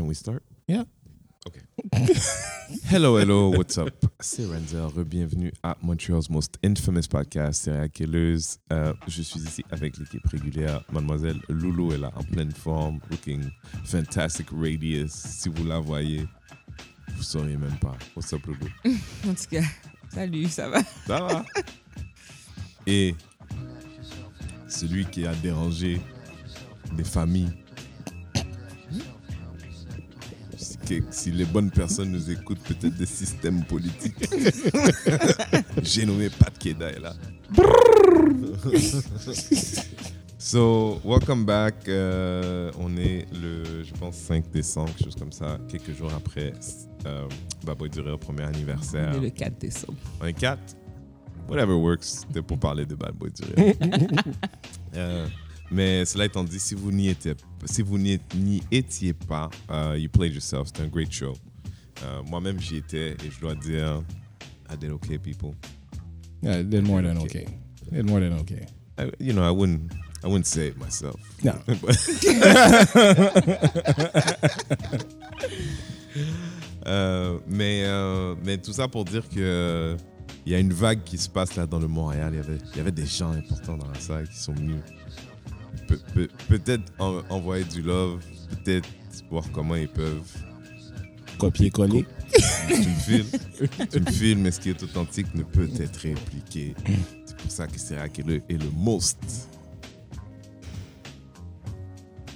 Can we start? Yeah. Okay. hello, hello, what's up? C'est Renzel, bienvenue à Montreal's most infamous podcast, Serial Killers. Euh, je suis ici avec l'équipe régulière. Mademoiselle Loulou est là, en pleine forme, looking fantastic, radius. Si vous la voyez, vous sauriez même pas. What's up, Loulou? En tout cas, salut, ça va? Ça va? Et celui qui a dérangé des familles. Que- si les bonnes personnes nous écoutent, peut-être des systèmes politiques. J'ai nommé Pat Keda est là. so, welcome back. Euh, on est le, je pense, 5 décembre, quelque chose comme ça, quelques jours après euh, Baboy Duré au premier anniversaire. On est le 4 décembre. On est quatre? Whatever works. C'était pour parler de Bad Boy du Rire. Euh, mais cela étant dit, si vous n'y étiez, si vous n'y n'y étiez pas, euh, you played yourself. C'était un great show. Euh, Moi-même, j'y étais et je dois dire, I did okay, people. Yeah, it did more than okay. It did more than okay. I, you know, I wouldn't, I wouldn't say it myself. No. Euh, mais, euh, mais tout ça pour dire que il y a une vague qui se passe là dans le Montréal. Il y avait, il y avait des gens importants dans la salle qui sont venus peut-être en- envoyer du love, peut-être voir comment ils peuvent. Copier-coller. Tu me files, tu me files, mais ce qui est authentique ne peut être répliqué. C'est pour ça que c'est est le, est le most.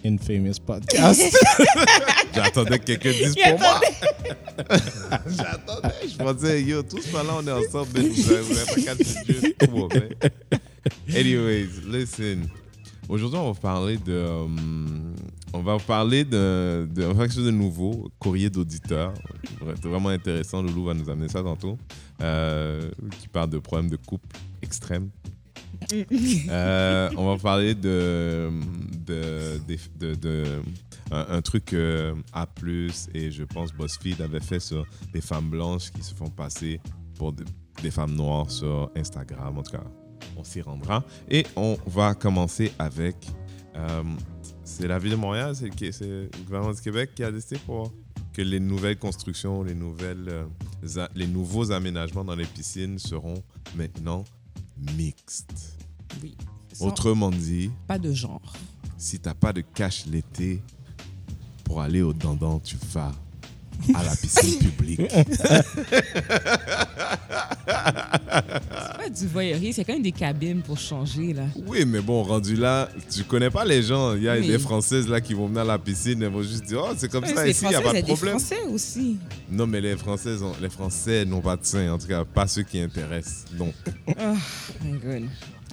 Infamous podcast. J'attendais que quelqu'un dise pour moi. J'attendais. Je pensais, yo, tous ce temps-là, on est ensemble, mais vous n'avez pas qu'à se dire. Anyways, listen. Aujourd'hui, on va parler de. euh, on va parler de, de, on va faire quelque chose de nouveau, courrier d'auditeur. C'est vraiment intéressant. Loulou va nous amener ça tantôt. Euh, qui parle de problèmes de couple extrêmes. Euh, on va parler de, de, de, de- de- un, un truc A+, et je pense BuzzFeed avait fait sur des femmes blanches qui se font passer pour de- des femmes noires sur Instagram. En tout cas, on s'y rendra. Et on va commencer avec... euh, c'est la ville de Montréal, c'est le, gouvernement du Québec qui a décidé pour que les nouvelles constructions, les, nouvelles, euh, les nouveaux aménagements dans les piscines seront maintenant mixtes. Oui. Autrement dit, Pas de genre. si t'as pas de cash l'été pour aller au dandan, tu vas à la piscine publique. C'est pas du voyeurisme, c'est quand même des cabines pour changer, là. Oui, mais bon, rendu là, tu connais pas les gens. Il y a Oui. des Françaises là qui vont venir à la piscine, elles vont juste dire, oh, c'est comme ça ici, il n'y a pas de des problème. Français aussi. Non, mais les Françaises, ont- les Français n'ont pas de sein, en tout cas, pas ceux qui intéressent. Donc, Oh my God.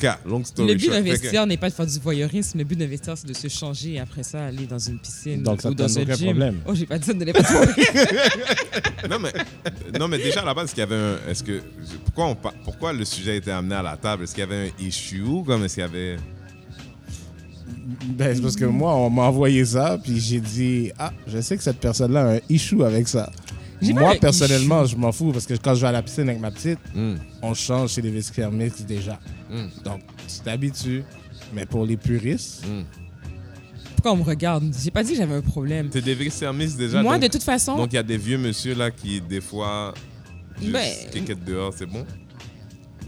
En tout cas, long story Le but d'investir n'est pas de faire du voyeurisme. Le but d'investir, c'est de se changer et après ça, aller dans une piscine Donc, ça ou dans un gym. problème. Oh, j'ai pas dit ça, ne pas. Non mais, non, mais déjà à la base, est-ce qu'il y avait un. Est-ce que, pourquoi, on, pourquoi le sujet a été amené à la table? Est-ce qu'il y avait un issue Comme est-ce qu'il y avait? ben, c'est parce que moi, on m'a envoyé ça, puis j'ai dit, ah, je sais que cette personne-là a un issue avec ça. Moi, personnellement, je m'en fous parce que quand je vais à la piscine avec ma petite, Hmm, on change chez les vestiaires mixtes déjà. hmm, Donc, tu t'habitues. Mais pour les puristes, hmm. Pourquoi on me regarde? J'ai pas dit que j'avais un problème. T'es des services déjà. Moi, donc, de toute façon, donc il y a des vieux monsieur là qui, des fois, juste Ben, dehors, c'est bon?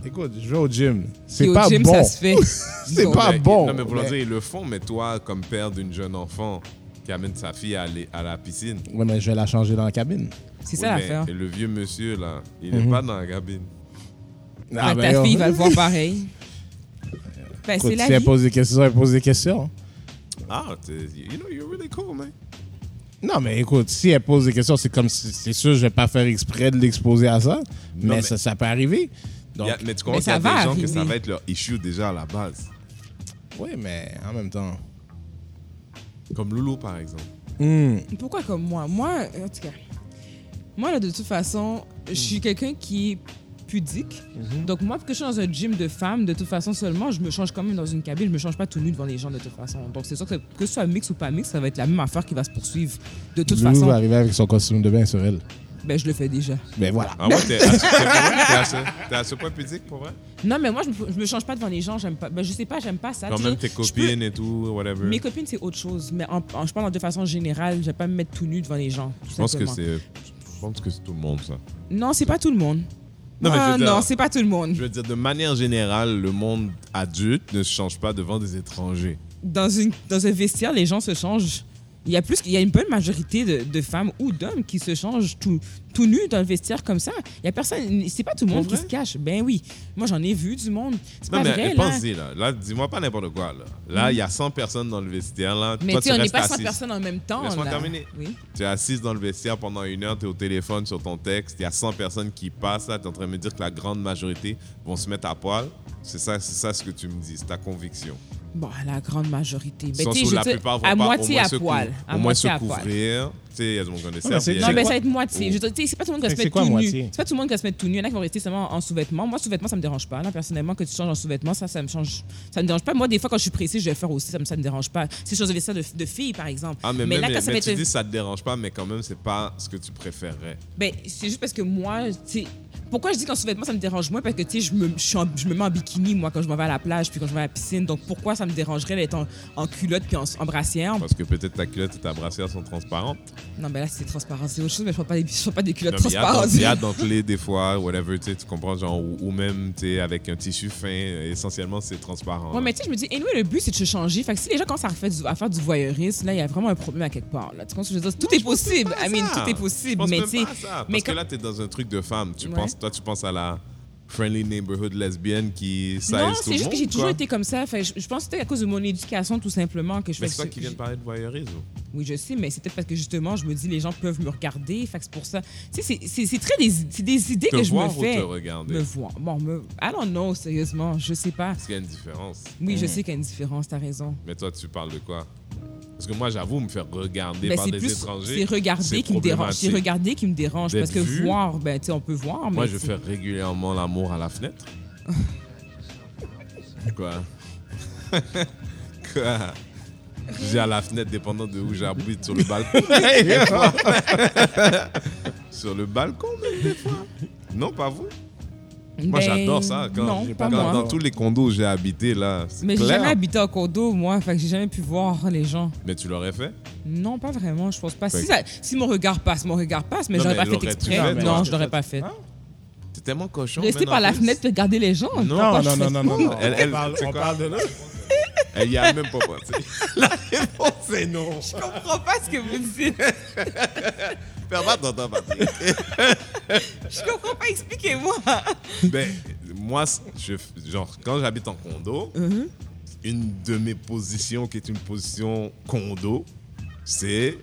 Écoute, je vais au gym. C'est pas gym, bon. ça se fait. C'est pas Mais- bon. Non, mais pour mais- dire, ils le font, mais toi, comme père d'une jeune enfant qui amène sa fille à, aller- à la piscine. Ouais, mais je vais la changer dans la cabine. C'est ça mais l'affaire. Le vieux monsieur là, il n'est Mhm. pas dans la cabine. Ah, ben, ta fille va le voir pareil. Ben, Écoute, c'est la si elle vie. pose des questions, elle pose des questions. Ah, t'es- you know, you're really cool, man. Non, mais écoute, si elle pose des questions, c'est comme si, c'est sûr, je vais pas faire exprès de l'exposer à ça, mais, mais- Ça, ça peut arriver. Donc, Il y a- mais tu comprends Mais qu'il y a ça va des gens que arriver. ça va être leur issue déjà à la base. oui, mais en même temps. Comme Loulou, par exemple. Hmm. Pourquoi comme moi? Moi, en tout cas, moi, là, de toute façon, je suis quelqu'un qui est pudique. Donc, moi, que je suis dans un gym de femmes, de toute façon, seulement, je me change quand même dans une cabine. Je me change pas tout nu devant les gens, de toute façon. Donc, c'est sûr que que ce soit mix ou pas mix, ça va être la même affaire qui va se poursuivre. De toute Loulou façon, va arriver avec son costume de bain sur elle. ben, je le fais déjà. Mais voilà. Ah ouais, t'es à, à à ce point pudique pour vrai? Non, mais moi, je me, je me change pas devant les gens. J'aime pas. Ben, je sais pas, j'aime pas ça. Quand même tes peux- copines et tout, whatever. Mes copines, c'est autre chose. Mais en, en- je parle de façon générale, je vais pas me mettre tout nu devant les gens. Je pense que c'est. Je pense que c'est tout le monde, ça. Non, c'est pas tout le monde. Non, Ah, dire- non, c'est pas tout le monde. Je veux dire, de manière générale, le monde adulte ne se change pas devant des étrangers. Dans, une, dans un vestiaire, les gens se changent. Il y a, plus, il y a une bonne majorité de, de femmes ou d'hommes qui se changent tout, tout nus dans le vestiaire comme ça. Il y a personne. C'est pas tout le monde qui se cache. Ben oui. Moi, j'en ai vu du monde. C'est pas mais vrai, là. pensez, là. Là, dis-moi pas n'importe quoi, là. Là, il y a 100 personnes dans le vestiaire, là. Mais Toi, tu on n'est pas 100 assise. personnes en même temps. Laisse-moi là. terminer. Oui. Tu es assise dans le vestiaire pendant une heure, tu es au téléphone sur ton texte, il y a 100 personnes qui passent là, tu es en train de me dire que la grande majorité vont se mettre à poil. C'est ça, c'est ça ce que tu me dis, c'est ta conviction. Bon, la grande majorité. Où je la plupart vont à pas moitié au moins à cou- poil. Au À moins se moitié à poil. couvrir. Tu sais, il y a du monde qui ont des mais c'est- serviettes. Non, mais quoi? ça va être moitié. Oh. Je te- tu sais, c'est pas tout le monde qui va se C'est mettre quoi tout nu. moitié? C'est pas tout le monde qui va se mettre tout nu. Il y en a qui vont rester seulement en sous-vêtements. Moi, sous-vêtements, ça me dérange pas. Là, personnellement, que tu changes en sous-vêtements, ça, ça me change. Ça me dérange pas. Moi, des fois, quand je suis pressée, je vais le faire aussi. Ça me, ça me dérange pas. C'est chose de vestiaire de, de filles, par exemple. Ah, mais, Mais même, là, mais, quand ça mais tu être- dis ça te dérange pas, mais quand même, c'est pas ce que tu préférerais. Ben, c'est juste parce que moi, tu sais, pourquoi je dis qu'en sous-vêtements, ça me dérange moins? Parce que, tu sais, je me, je, suis en- je me mets en bikini, moi, quand je m'en vais à la plage, puis quand je vais à la piscine. Donc, pourquoi ça me dérangerait d'être en, en culotte puis en, en brassière? Parce que peut-être ta culotte et ta brassière sont transparentes. Non, mais là, c'est transparent. C'est autre chose, mais je ne pas je pas des culottes Non, mais Il y a transparentes. il y a dentelé des fois, whatever, tu comprends, genre, ou, ou même, tu avec un tissu fin, essentiellement, c'est transparent. Ouais, mais tu sais, je me dis, anyway, le but, c'est de se changer. Fait que si les gens commencent à faire du, à faire du voyeurisme, là, il y a vraiment un problème à quelque part. Là. Tu comprends ce que je veux dire? Tout est possible. I mean, tout est Je possible. pense Mais tu sais, ça, mais Parce que quand- là, tu es dans un truc de femme. Tu Ouais. penses, toi, tu penses à la friendly neighborhood lesbienne qui size non, tout c'est le juste que monde, j'ai toujours été comme ça. Que je, je pense que c'était à cause de mon éducation, tout simplement, que je Mais c'est toi ce- qui viens de parler de voyeurisme. Oui, je sais, mais c'est peut-être parce que justement, je me dis, les gens peuvent me regarder. Fait c'est pour ça. Tu sais, c'est- c'est c'est très des, c'est des idées Te que je me fais. te regarder? Me voir. Bon, me... I don't know, sérieusement. Je sais pas. Parce qu'il y a une différence. Oui, je sais qu'il y a une différence, t'as raison. Mais toi, tu parles de quoi? Parce que moi, j'avoue, me faire regarder Ben, par des plus étrangers. c'est regarder qui me dérange. C'est regarder qui me dérange parce que vu. voir, ben tu sais, on peut voir, mais Moi, je fais régulièrement l'amour à la fenêtre. Quoi? Quoi? Dis à la fenêtre, dépendant de où j'habite, sur le balcon. Sur le balcon, même des fois. Non, pas vous Moi, Ben, j'adore ça. Quand, non, pas quand- moi. dans tous les condos où j'ai habité, là, c'est Mais j'ai jamais habité en condo, moi, fait que j'ai jamais pu voir les gens. Mais tu l'aurais fait? Non, pas vraiment, je pense pas. Si, que- ça- si mon regard passe, mon regard passe, mais j'aurais pas fait exprès. fait, non, je l'aurais pas fait. T'es tellement cochon. Rester par la fenêtre, regarder les gens. Non, Non, non, non, non. Elle- elle- on parle de là? Elle y a même pas pensé. La réponse est non. Je comprends pas ce que vous dites. Pas ton temps, Patrick. Je comprends pas, expliquez-moi. Ben, moi, je, genre, quand j'habite en condo, Mhm. une de mes positions qui est une position condo, c'est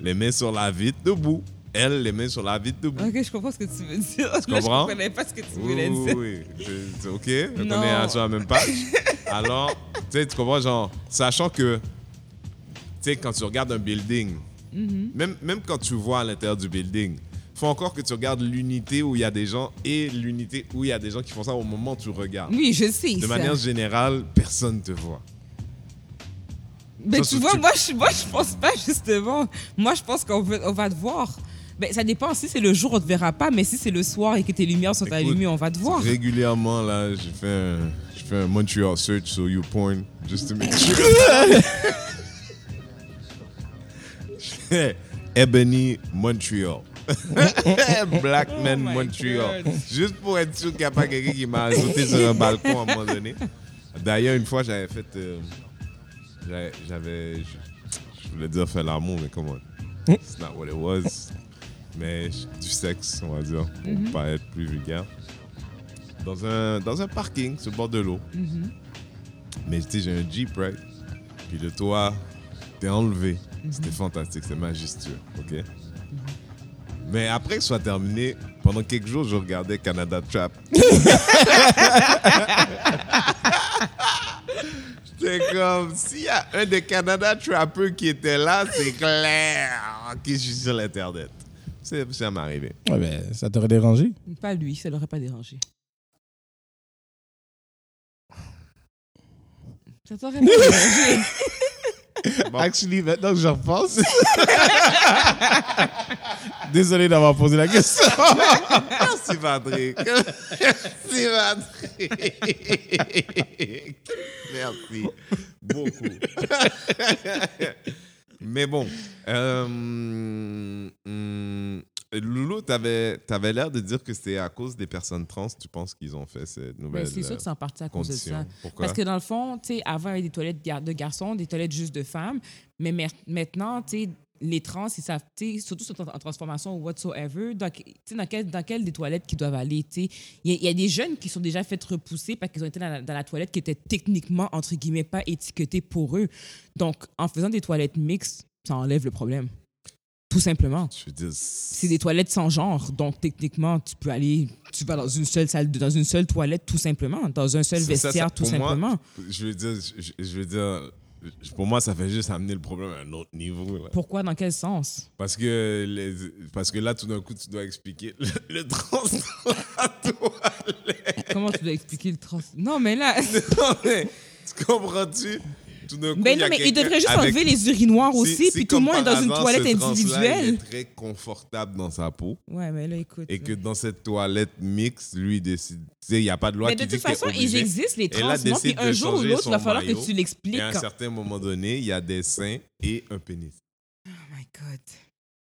les mains sur la vitre debout. Elle, les mains sur la vitre debout. Ok, je comprends ce que tu veux dire. Tu Là, comprends? Je comprenais pas ce que tu Oui, voulais oui, dire. oui. Je- c'est ok, on est sur la même page. Alors, tu sais, tu comprends, genre, sachant que, tu sais, quand tu regardes un building, Mhm. même, même quand tu vois à l'intérieur du building, faut encore que tu regardes l'unité où il y a des gens et l'unité où il y a des gens qui font ça au moment où tu regardes. Oui, je sais. De ça. manière générale, personne te voit. Ben, Ça, tu vois, tu- moi je, moi, je pense pas, justement. Moi, je pense qu'on on va te voir. Ben, ça dépend. Si c'est le jour, on te verra pas. Mais si c'est le soir et que tes lumières sont Écoute, allumées, on va te voir. Régulièrement, là, je fais un, je fais un Montreal search sur YouPorn, just to make sure. Ebony Montreal. Black Oh Man Montreal. God. Juste pour être sûr qu'il n'y a pas quelqu'un qui m'a ajouté sur un balcon à un moment donné. D'ailleurs, une fois, j'avais fait. euh, j'avais- je voulais dire faire l'amour, mais comment It's not what it was. Mais du sexe, on va dire, pour Mhm. pas être plus vulgaire. Dans un, dans un parking, sur le bord de l'eau. Mhm. Mais tu sais, j'ai un Jeep, right? Puis le toit, t'es enlevé. Mhm. C'était fantastique, c'est majestueux, ok? Mais après que ce soit terminé, pendant quelques jours, je regardais Canada Trap. J'étais comme, s'il y a un des Canada Trappers qui était là, c'est clair que je suis sur l'Internet. C'est- Ça m'est arrivé. Ouais, ben, ça t'aurait dérangé? Pas lui, ça l'aurait pas dérangé. Ça t'aurait pas dérangé. Bon. Actually, maintenant que je repense. Désolé d'avoir posé la question. Merci, Patrick. Merci, Patrick. Merci. Beaucoup. Mais bon. Euh, hum, Loulou, tu avais, l'air de dire que c'était à cause des personnes trans, tu penses qu'ils ont fait cette nouvelle Ben, c'est sûr que c'est en partie à cause de condition. ça. Pourquoi? Parce que dans le fond, tu sais, avant, il y avait des toilettes de garçons, des toilettes juste de femmes. Mais maintenant, tu sais, les trans, ils savent, surtout sur- en transformation ou whatsoever, dans, dans, quelle, dans quelle des toilettes qu'ils doivent aller. tu sais. Il y, a- il y a des jeunes qui sont déjà fait repousser parce qu'ils ont été dans la, dans la toilette qui était techniquement, entre guillemets, pas étiquetée pour eux. Donc, en faisant des toilettes mixtes, ça enlève le problème. Tout simplement. C'est des toilettes sans genre. Donc, techniquement, tu peux aller, tu vas dans une seule salle, dans une seule toilette, tout simplement. Dans un seul ça, vestiaire, ça, tout pour moi, simplement. Je veux dire, je, je veux dire, pour moi, ça fait juste amener le problème à un autre niveau. là. Pourquoi? Dans quel sens? Parce que, les, parce que là, tout d'un coup, tu dois expliquer le, le trans dans la toilette. Comment tu dois expliquer le trans... Non, mais là... Non, mais, tu comprends-tu? Tout d'un coup, Ben il y a non, mais il devrait juste avec- enlever les urinoirs Si- aussi, si puis tout le monde est dans une toilette individuelle. Il est très confortable dans sa peau. Ouais, mais là, écoute. Et que dans cette toilette mixte, lui, il décide. Tu sais, il n'y a pas de loi Mais qui de dit toute qu'il est façon, ils existent, les Et trans? Puis un de jour ou l'autre, il va falloir que tu l'expliques. Et à un certain moment donné, il y a des seins et un pénis. Oh my God.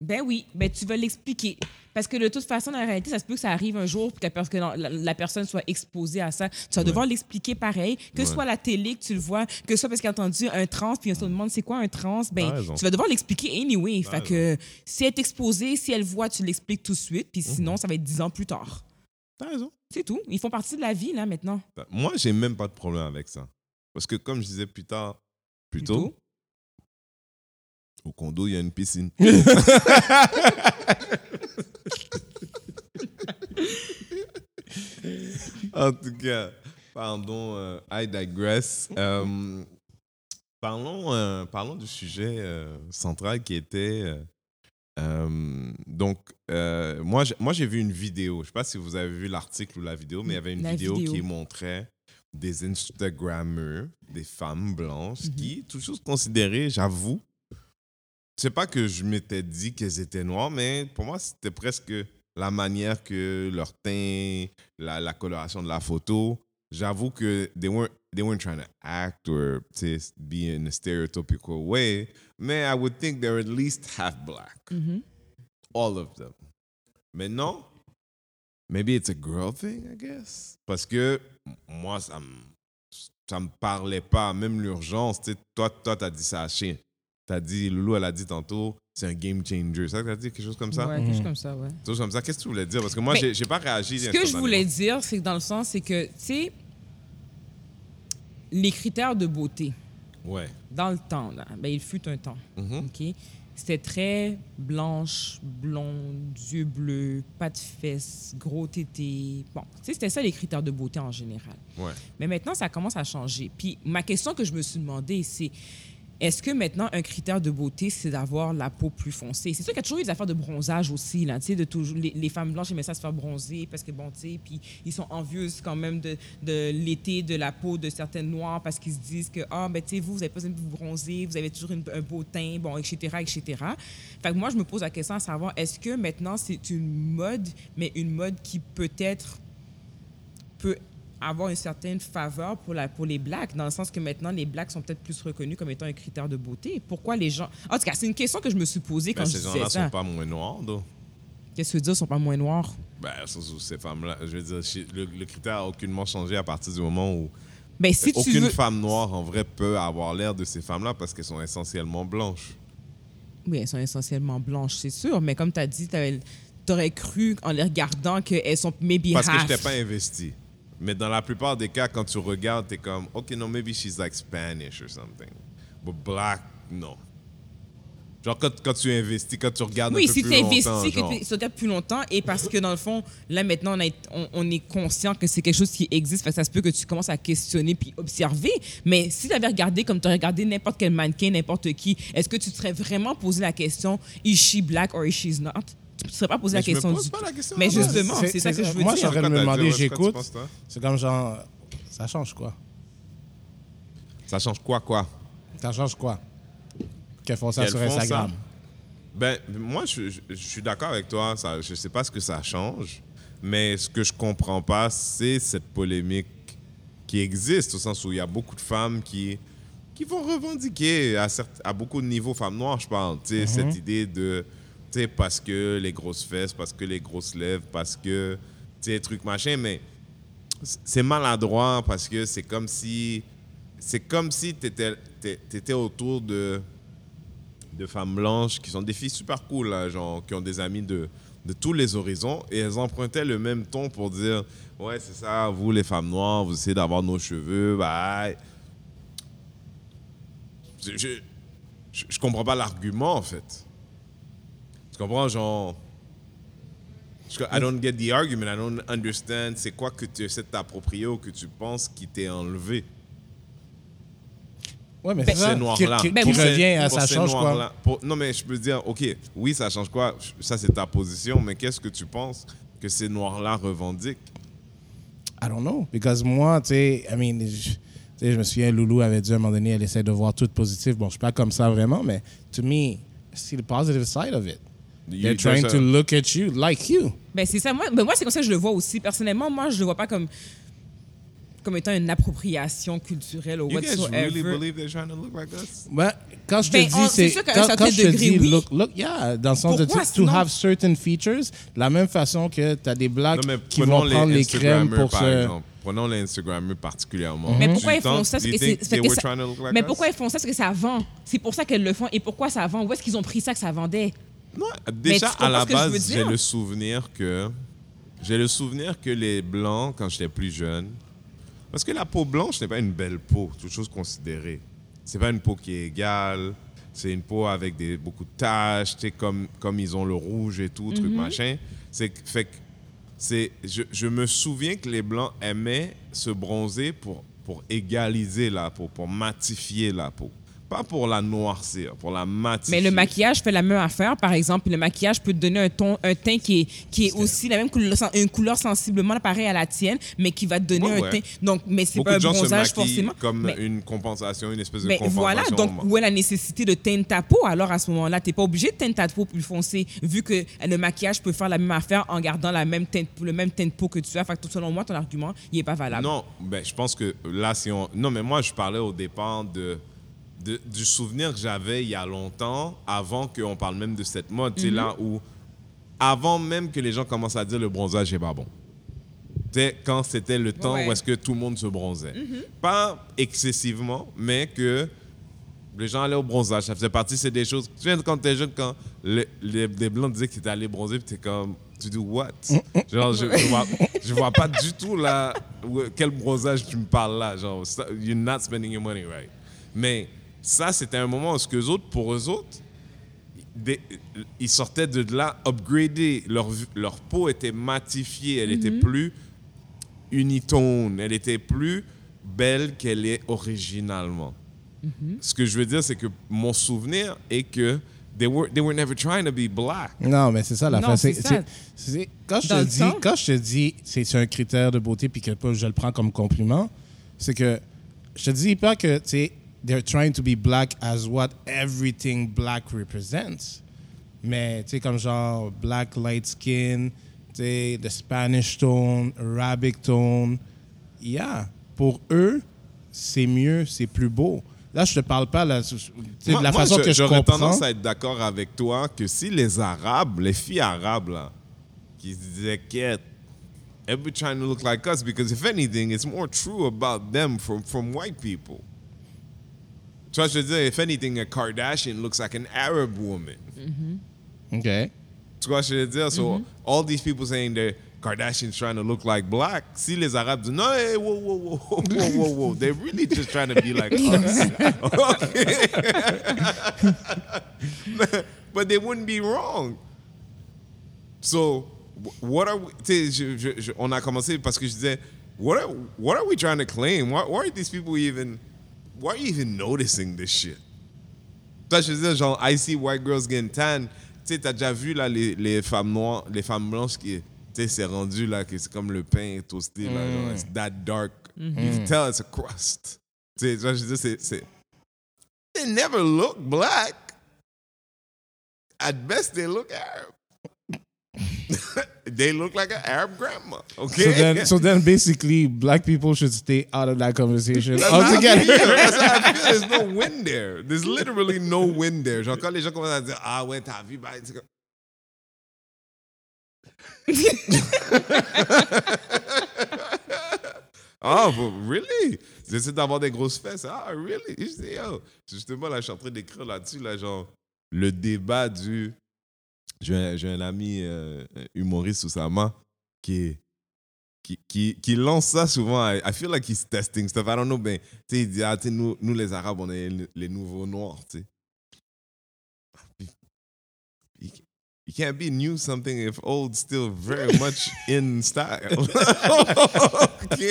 Ben oui, ben tu vas l'expliquer. Parce que de toute façon, dans la réalité, ça se peut que ça arrive un jour que la, que la- la personne soit exposée à ça. Tu vas devoir l'expliquer pareil, que ce Ouais. soit la télé que tu le vois, que ce soit parce qu'il a entendu un trans puis on se demande c'est quoi un trans, ben tu vas devoir l'expliquer anyway. Fait que si elle est exposée, si elle voit, tu l'expliques tout de suite, puis Mhm. sinon, ça va être dix ans plus tard. T'as raison. C'est tout. Ils font partie de la vie, là, maintenant. Moi, j'ai même pas de problème avec ça. Parce que, comme je disais plus tard, plus tôt, au condo, il y a une piscine. en tout cas, pardon, euh, I digress. Euh, parlons, euh, parlons du sujet central qui était. donc, moi, j'ai- moi, j'ai vu une vidéo. Je ne sais pas si vous avez vu l'article ou la vidéo, mais il y avait une vidéo. qui montrait des Instagrammeurs, des femmes blanches, Mhm. qui, toujours considérées, j'avoue, c'est pas que je m'étais dit qu'elles étaient noires, mais pour moi, c'était presque la manière que leur teint, la, la coloration de la photo. J'avoue que they weren't, they weren't trying to act or be in a stereotypical way, mais I would think they're at least half black. Mhm. All of them. Mais non, maybe it's a girl thing, I guess. Parce que moi, ça me, ça me parlait pas, même l'urgence. Toi, toi, t'as dit ça à chien. T'as dit, Loulou, elle a dit tantôt, c'est un game changer. Ça, t'as dit quelque chose comme ça? Ouais, quelque chose comme ça, ouais. Quelque chose comme ça. Qu'est-ce que tu voulais dire? Parce que moi, j'ai pas réagi. Ce que je voulais dire, c'est que dans le sens, c'est que, tu sais, les critères de beauté, Ouais. dans le temps, là, ben, il fut un temps, Mhm. OK? C'était très blanche, blonde, yeux bleus, pas de fesses, gros tétés. Bon, tu sais, c'était ça les critères de beauté en général. Ouais. Mais maintenant, ça commence à changer. Puis ma question que je me suis demandé, c'est est-ce que maintenant un critère de beauté, c'est d'avoir la peau plus foncée? C'est sûr qu'il y a toujours eu des affaires de bronzage aussi, là, de toujours les, femmes blanches aimaient ça se faire bronzer parce que bon, tu puis ils sont envieuses quand même de, de l'été de la peau de certaines noires parce qu'ils se disent que ah ben tu sais vous vous avez pas besoin de vous bronzer, vous avez toujours un beau teint, bon etc etc. Fait moi je me pose la question à savoir est-ce que maintenant c'est une mode, mais une mode qui peut-être peut avoir une certaine faveur pour, la, pour les blacks, dans le sens que maintenant, les blacks sont peut-être plus reconnus comme étant un critère de beauté. Pourquoi les gens... En tout cas, c'est une question que je me suis posée quand Mais je ces disais gens-là ça. sont pas moins noirs, donc. Qu'est-ce que tu veux dire, sont pas moins noirs? Ben, ces femmes-là, je veux dire, le, le critère a aucunement changé à partir du moment où Ben, si tu aucune veux... femme noire, en vrai, peut avoir l'air de ces femmes-là parce qu'elles sont essentiellement blanches. Oui, elles sont essentiellement blanches, c'est sûr, mais comme tu as dit, tu aurais cru en les regardant qu'elles sont maybe Parce que je n'étais pas investi. Mais dans la plupart des cas, quand tu regardes, tu es comme, OK, non, maybe she's like Spanish or something. But black, non. Genre, quand, quand tu investis, quand tu regardes Oui, un peu si plus tu longtemps, investis, genre. que tu regardes plus longtemps, et parce que dans le fond, là maintenant, on, a- on- on est conscient que c'est quelque chose qui existe, fait que ça se peut que tu commences à questionner puis observer. Mais si tu avais regardé comme tu as regardé n'importe quel mannequin, n'importe qui, est-ce que tu te serais vraiment posé la question, is she black or is she not? Tu ne serais pas posé Mais la question pose du pas tout. la question Mais base. justement, C'est- ça que je veux moi, je suis en dire. train de me demander, j'écoute. C'est comme genre. Ça change quoi? Ça change quoi, quoi? Ça change quoi? Qu'elles font ça sur Instagram? Ben, moi, je, je- je suis d'accord avec toi. Ça, je sais pas ce que ça change, mais ce que je comprends pas, c'est cette polémique qui existe, au sens où il y a beaucoup de femmes qui, qui vont revendiquer à, certes- à beaucoup de niveaux, femmes noires, je parle, tu sais, cette idée de, parce que les grosses fesses, parce que les grosses lèvres, parce que, tu sais, trucs machin, mais c'est maladroit parce que c'est comme si, c'est comme si tu étais autour de de femmes blanches qui sont des filles super cool, genre, qui ont des amis de, de tous les horizons, et elles empruntaient le même ton pour dire Ouais, c'est ça, vous les femmes noires, vous essayez d'avoir nos cheveux, bah. Je, je- je comprends pas l'argument, en fait. Comprends, genre. je- I don't get the argument, I don't understand. C'est quoi que tu essaies de t'approprier ou que tu penses qui t'est enlevé? Ouais, mais c'est ça qui, qui- Ben, qui revient à ça change quoi. Pour- non, mais je peux dire, OK, oui, ça change quoi? Ça, c'est ta position, mais qu'est-ce que tu penses que ces noirs-là revendiquent? I don't know. Because moi, tu sais, I mean, je, tu sais, je me souviens, Loulou avait dit à un moment donné, elle essaie de voir tout positif. Bon, je suis pas comme ça vraiment, mais to me, see the positive side of it. They're trying to look at you like you. Ben, c'est ça. Moi, ben, moi c'est comme ça que je le vois aussi. Personnellement, moi, je le vois pas comme, comme étant une appropriation culturelle ou You guys whatsoever. really believe they're trying to look like us? Ouais, quand je te Ben, dis, c'est quand, quand je te dis oui. look, look, yeah, dans le sens de to have certain features, de la même façon que tu as des blacks Non, qui vont prendre les crèmes pour se. exemple. Prenons les Instagrammers particulièrement. Mais pourquoi ils font ça? Mais us? pourquoi ils font ça? Parce que ça vend. C'est pour ça qu'elles le font. Et pourquoi ça vend? Où est-ce qu'ils ont pris ça que ça vendait? Non, déjà, à la base, j'ai le souvenir que... J'ai le souvenir que les Blancs, quand j'étais plus jeune... Parce que la peau blanche n'est pas une belle peau, toute chose considérée. C'est pas une peau qui est égale. C'est une peau avec des, beaucoup de taches, tu sais, comme, comme ils ont le rouge et tout, truc machin. C'est fait que c'est, je, je me souviens que les Blancs aimaient se bronzer pour, pour égaliser la peau, pour matifier la peau. Pas pour la noircir, pour la matifier. Mais le maquillage fait la même affaire, par exemple. Le maquillage peut te donner un ton, un teint qui est, qui est aussi la même couleur, une couleur sensiblement pareille à la tienne, mais qui va te donner Ouais, un teint. Donc, mais c'est pas un bronzage forcément. comme mais, une compensation, une espèce de mais compensation. voilà, donc où est la nécessité de teindre ta peau? Alors à ce moment-là, t'es pas obligé de teindre ta peau plus foncée, vu que le maquillage peut faire la même affaire en gardant la même teinte, le même teint de peau que tu as. Fait que selon moi, ton argument, il est pas valable. Non, ben, je pense que là, si on. Non, mais moi, je parlais au départ de, de- du souvenir que j'avais il y a longtemps, avant qu'on parle même de cette mode. Sais, là où. Avant même que les gens commencent à dire le bronzage n'est pas bon. Sais, quand c'était le temps Ouais. où est-ce que tout le monde se bronzait. Pas excessivement, mais que les gens allaient au bronzage. Ça faisait partie, c'est des choses. Tu souviens quand t'es jeune, quand les, les, les blancs disaient que t'étais allé bronzer, puis t'es comme, tu dis what? Genre, je, je, vois, je vois pas du tout là, quel bronzage tu me parles là. Genre, you're not spending your money right? Mais ça, c'était un moment où ce que les autres, pour eux autres, des- ils sortaient de là upgradés. Leur, leur peau était matifiée, elle était plus unitone, elle était plus belle qu'elle est originalement. Ce que je veux dire, c'est que mon souvenir est que they were, they were never trying to be black. Non, mais c'est ça la Non, fin. Quand je te dis, quand je te dis, c'est un critère de beauté puis que je le prends comme compliment, c'est que je te dis pas que tu sais, they're trying to be black as what everything black represents. Mais tu sais comme genre black light skin, tu sais the Spanish tone, Arabic tone, yeah, pour eux c'est mieux, c'est plus beau. Là, je te parle pas là, sais, de Moi- la moi, façon je- que je J'aurais comprends. tendance à être d'accord avec toi que si les Arabes, les filles arabes, là, qui se disaient quête, be trying to look like us because if anything, it's more true about them from, from white people. Je veux if anything, a Kardashian looks like an Arab woman. Mm-hmm. OK. Tu vois, je veux dire, so mm-hmm. all these people saying that Kardashian's trying to look like black, See les Arabes no, hey, whoa, whoa, whoa, whoa, whoa, whoa, whoa, they're really just trying to be like us. Okay. but they wouldn't be wrong. So, what are we, tu sais, je- je- je- on a commencé parce que je disais, what are, what are we trying to claim? Why, why are these people even, why are you even noticing this shit? Toi, je veux dire, genre, I see white girls getting tan. Tu sais, t'as déjà vu, là, les, les femmes noires, les femmes blanches qui, tu sais, c'est rendu, là, que c'est comme le pain toasté, là, genre, mm. it's that dark. Mm-hmm. You can tell it's a crust. Tu sais, je veux dire, c'est, c'est... They never look black. at best, they look Arab. they look like an Arab grandma. Okay? So then, so then basically, black people should stay out of that conversation That's altogether. There's no win there. There's literally no win there. Genre, quand les gens commencent à dire, ah ouais, t'as vu, bah, c'est comme- Ah, but really? J'essaie d'avoir des grosses fesses. Ah, really? Je dis, yo. Justement, là, je suis en train d'écrire là-dessus, là, genre, le débat du. J'ai un, un ami euh, humoriste, Oussama, qui qui, qui, qui lance ça souvent. I, feel like he's testing stuff. I don't know, ben, tu sais, il dit, ah, nous, nous, les Arabes, on est les, nouveaux Noirs, tu sais. You ca- You can't be new something if old still very much in style. Ok.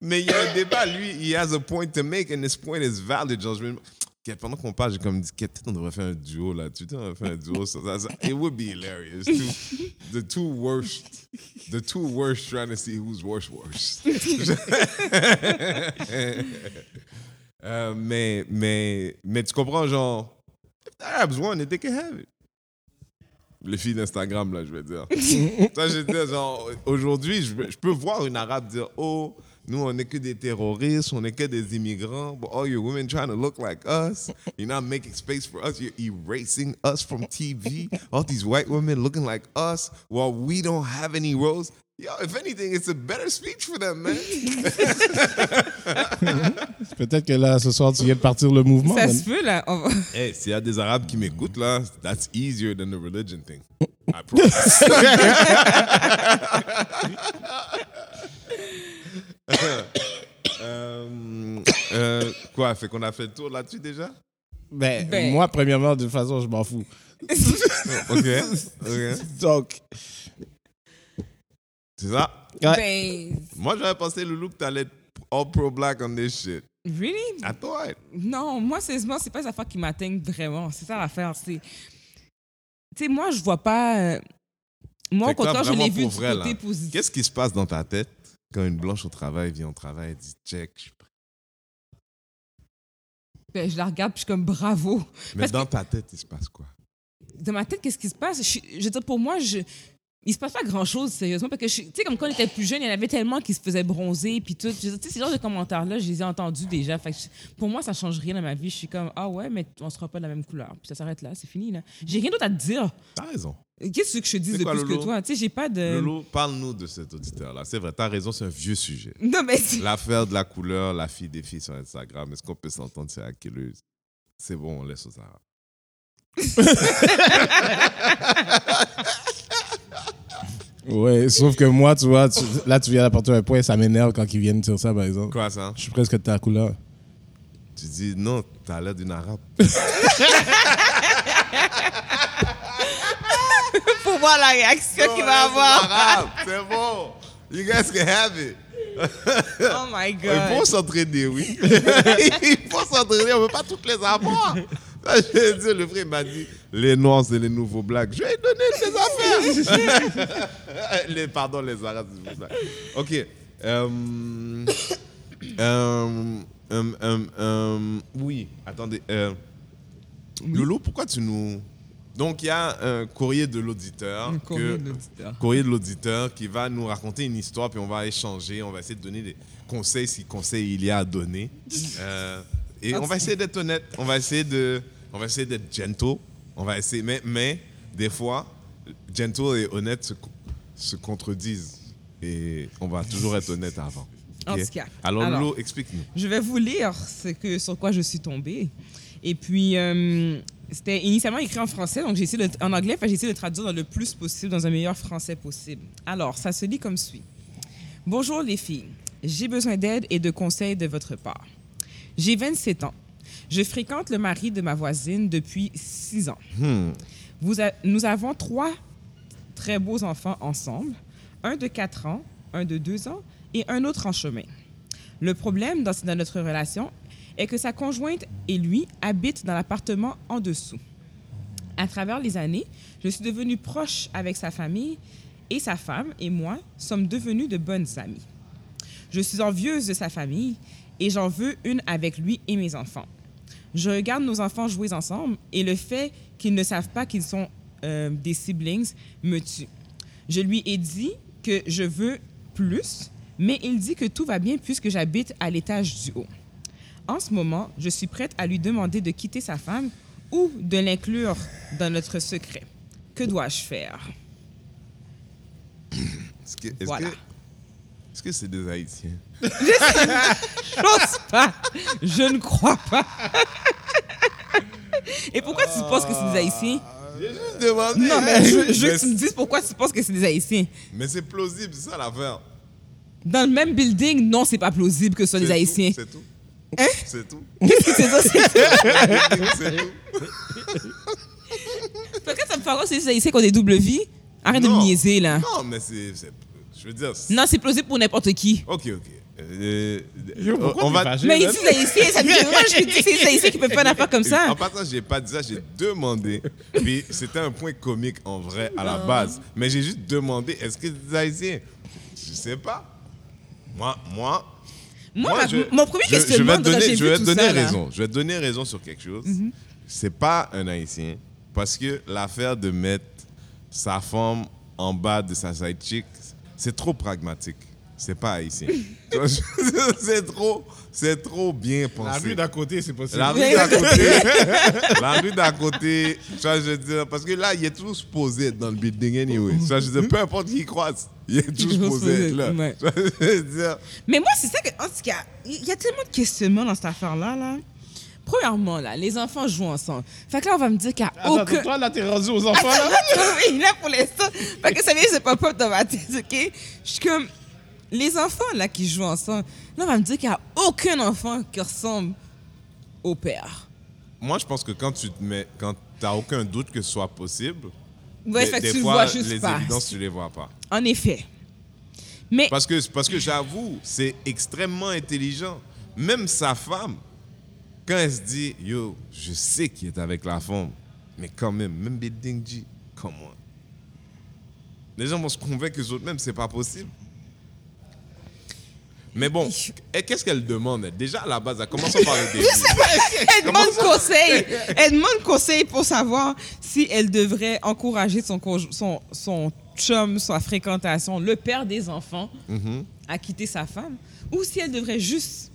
Mais il y a un débat, lui, he has a point to make and this point is valid. Genre, pendant qu'on parle, j'ai comme dit, peut-être on devrait faire un duo là-dessus. Peut-être on devrait faire un duo sur ça. ça. It would be hilarious. The two worst, the two worst trying to see who's worse worse. Euh, mais, mais, mais tu comprends, genre, if Arabs want it, they can have it. Les filles d'Instagram, là, je veux dire. Ça, je veux dire, genre, aujourd'hui, je, je peux voir une Arabe dire, oh, nous, on n'est que des terroristes, on n'est que des immigrants, but all your women trying to look like us. You're not making space for us. You're erasing us from TV. All these white women looking like us while we don't have any roles. Yo, if anything, it's a better speech for them, man. Peut-être que là, ce soir, tu viens de partir le mouvement. Ça man. se peut, là. On va- Hey, s'il y a des Arabes qui m'écoutent là, that's easier than the religion thing. I promise. Euh, euh, quoi, fait qu'on a fait le tour là-dessus déjà? Ben, Ben. moi, premièrement, de toute façon, je m'en fous. Ok, ok. Donc, C'est ça? Ouais. Ben, Moi, j'avais pensé, Loulou, que t'allais être all pro-black on this shit. really? I thought. Non, moi, sérieusement, c'est pas les affaires qui m'atteignent vraiment. C'est ça l'affaire. C'est. Tu sais, moi, je vois pas. euh, Moi, au contraire, je l'ai vu du vrai, côté là, positif. Qu'est-ce qui se passe dans ta tête quand une blanche au travail vient au travail et dit check, je suis prêt. Ben, je la regarde, puis je suis comme bravo. Mais Parce dans ta tête, il se passe quoi? Dans ma tête, qu'est-ce qui se passe? Je, je veux dire, pour moi, je. Il se passe pas grand-chose, sérieusement, parce que, tu sais, comme quand on était plus jeune, il y en avait tellement qui se faisaient bronzer, puis tout. Tu sais, ces genres de commentaires-là, je les ai entendus déjà. Fait que je- pour moi, ça change rien dans ma vie. Je suis comme, ah ouais, mais on sera pas de la même couleur. Puis ça s'arrête là, c'est fini, là. J'ai rien d'autre à te dire. T'as raison. Qu'est-ce que je te dis de quoi, plus Lolo? que toi? Tu sais, j'ai pas de. Lolo, parle-nous de cet auditeur-là. C'est vrai, t'as raison, c'est un vieux sujet. Non, mais L'affaire de la couleur, la fille des filles sur Instagram, est-ce qu'on peut s'entendre c'est accueilleuse? C'est bon, on laisse aux Arabes. ouais, sauf que moi, tu vois, tu- là, tu viens d'apporter un point, ça m'énerve quand ils viennent dire ça, par exemple. Quoi ça? Je suis presque de ta couleur. Tu dis non, t'as l'air d'une Arabe. pour voir la réaction qu'il va avoir. Arabe, c'est bon. You guys can have it. Oh my Il faut God. s'entraîner, oui. Il faut s'entraîner, on ne veut pas toutes les avoir. Le frère m'a dit, les Noirs, c'est les nouveaux blacks. Je vais lui donner des affaires. les, pardon, les Arabes, c'est pour ça. OK. Euh, euh, euh, oui, attendez. euh, Loulou, pourquoi tu nous... Donc, il y a un courrier de l'auditeur. Un courrier que- de l'auditeur. courrier de l'auditeur qui va nous raconter une histoire, puis on va échanger, on va essayer de donner des conseils si conseils il y a à donner. Euh, et on va essayer d'être honnête, on va essayer de, on va essayer d'être gentle, on va essayer, mais, mais des fois, gentle et honnête se, co- se contredisent. Et on va toujours être honnête avant. En tout cas, Alors, alors. Lolo, explique-nous. Je vais vous lire ce que, sur quoi je suis tombée. Et puis, euh, c'était initialement écrit en français, donc j'ai essayé de, en anglais, j'ai essayé de traduire dans le plus possible, dans un meilleur français possible. Alors, ça se lit comme suit. Bonjour les filles, j'ai besoin d'aide et de conseils de votre part. J'ai 27 ans. Je fréquente le mari de ma voisine depuis 6 ans. Hmm. Vous a- nous avons trois très beaux enfants ensemble, un de 4 ans, un de 2 ans et un autre en chemin. Le problème dans, dans notre relation est que sa conjointe et lui habitent dans l'appartement en dessous. À travers les années, je suis devenue proche avec sa famille et sa femme et moi sommes devenus de bonnes amies. Je suis envieuse de sa famille et j'en veux une avec lui et mes enfants. Je regarde nos enfants jouer ensemble et le fait qu'ils ne savent pas qu'ils sont euh, des siblings me tue. Je lui ai dit que je veux plus, mais il dit que tout va bien puisque j'habite à l'étage du haut. En ce moment, je suis prête à lui demander de quitter sa femme ou de l'inclure dans notre secret. Que dois-je faire? Est-ce que, Voilà. que, est-ce que c'est des Haïtiens? Je pense pas. Je ne crois pas. Et pourquoi tu penses que c'est des Haïtiens? J'ai juste demandé. Non, mais je, je veux que tu me dises pourquoi tu penses que c'est des Haïtiens. Mais c'est plausible, c'est ça l'affaire. Dans le même building, non, c'est pas plausible que ce soit des Haïtiens. C'est tout. Hein? C'est tout. C'est ça, c'est C'est tout. Pourquoi ça me fait croire que c'est des Haïtiens qui ont des doubles vies? Arrête de Non. me niaiser, là. Non, mais c'est. C'est- Je veux dire. c'est- Non, c'est plausible pour n'importe qui. Ok, ok. Euh, Yo, pourquoi on va. fâché, Mais ici, les Haïtiens, ça me dit, moi, je dis que c'est des Haïtiens qui peuvent faire une affaire comme ça. En passant, j'ai pas dit ça, j'ai demandé. Puis c'était un point comique en vrai à la base. Mais j'ai juste demandé est-ce que c'est des Haïtiens Je sais pas. Moi, moi. Moi, je- mon premier je- je vais questionnement, te quand donner, je vais tout donner ça, là. Raison. Je vais te donner raison sur quelque chose. C'est pas un Haïtien. Parce que l'affaire de mettre sa femme en bas de sa side chick, c'est trop pragmatique. C'est pas haïtien. C'est trop, c'est trop bien pensé. La rue d'à côté, c'est possible. La rue d'à côté, la rue d'à côté, vois, je veux dire, parce que là, il est toujours supposé être dans le building anyway. Vois, je veux dire, peu importe qui croise, il est supposé être là. ouais. Je veux dire, Mais moi, c'est ça que. En tout cas, il y a tellement de questionnements dans cette affaire-là. Là. Premièrement, là, les enfants jouent ensemble. Fait que là, on va me dire qu'il n'y a Attends, aucun. toi, là, t'es rendu aux enfants, Attends, là? oui, là, pour l'instant. Fait que ça vient de pop-up dans ma tête, OK? Je suis comme. Les enfants, là, qui jouent ensemble, là, on va me dire qu'il n'y a aucun enfant qui ressemble au père. moi, je pense que quand tu te mets, quand t'as aucun doute que ce soit possible, Ouais, des, fait que des tu le fois, vois juste les pas. évidences, tu les vois pas. En effet. Mais. Parce que, parce que j'avoue, c'est extrêmement intelligent. Même sa femme, quand elle se dit, yo, je sais qu'il est avec la femme, mais quand même, même Building G, comment Les gens vont se convaincre que autres même, c'est pas possible. Mais bon, et qu'est-ce qu'elle demande? Déjà, à la base, elle commence par le début. Elle demande conseil. Elle demande conseil pour savoir si elle devrait encourager son, son, son chum, sa fréquentation, le père des enfants, Mhm. à quitter sa femme, ou si elle devrait juste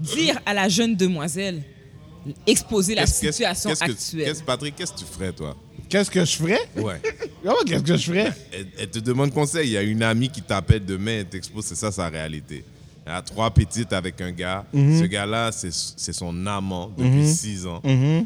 dire à la jeune demoiselle, exposer la situation qu'est-ce que- actuelle. qu'est-ce- Patrick, qu'est-ce que tu ferais, toi? Qu'est-ce que je ferais? Ouais. Oh, qu'est-ce que je ferais? Elle, elle te demande conseil. Il y a une amie qui t'appelle demain, elle t'expose, c'est ça sa réalité. Elle a trois petites avec un gars. Mhm. Ce gars-là, c'est c'est son amant depuis six ans.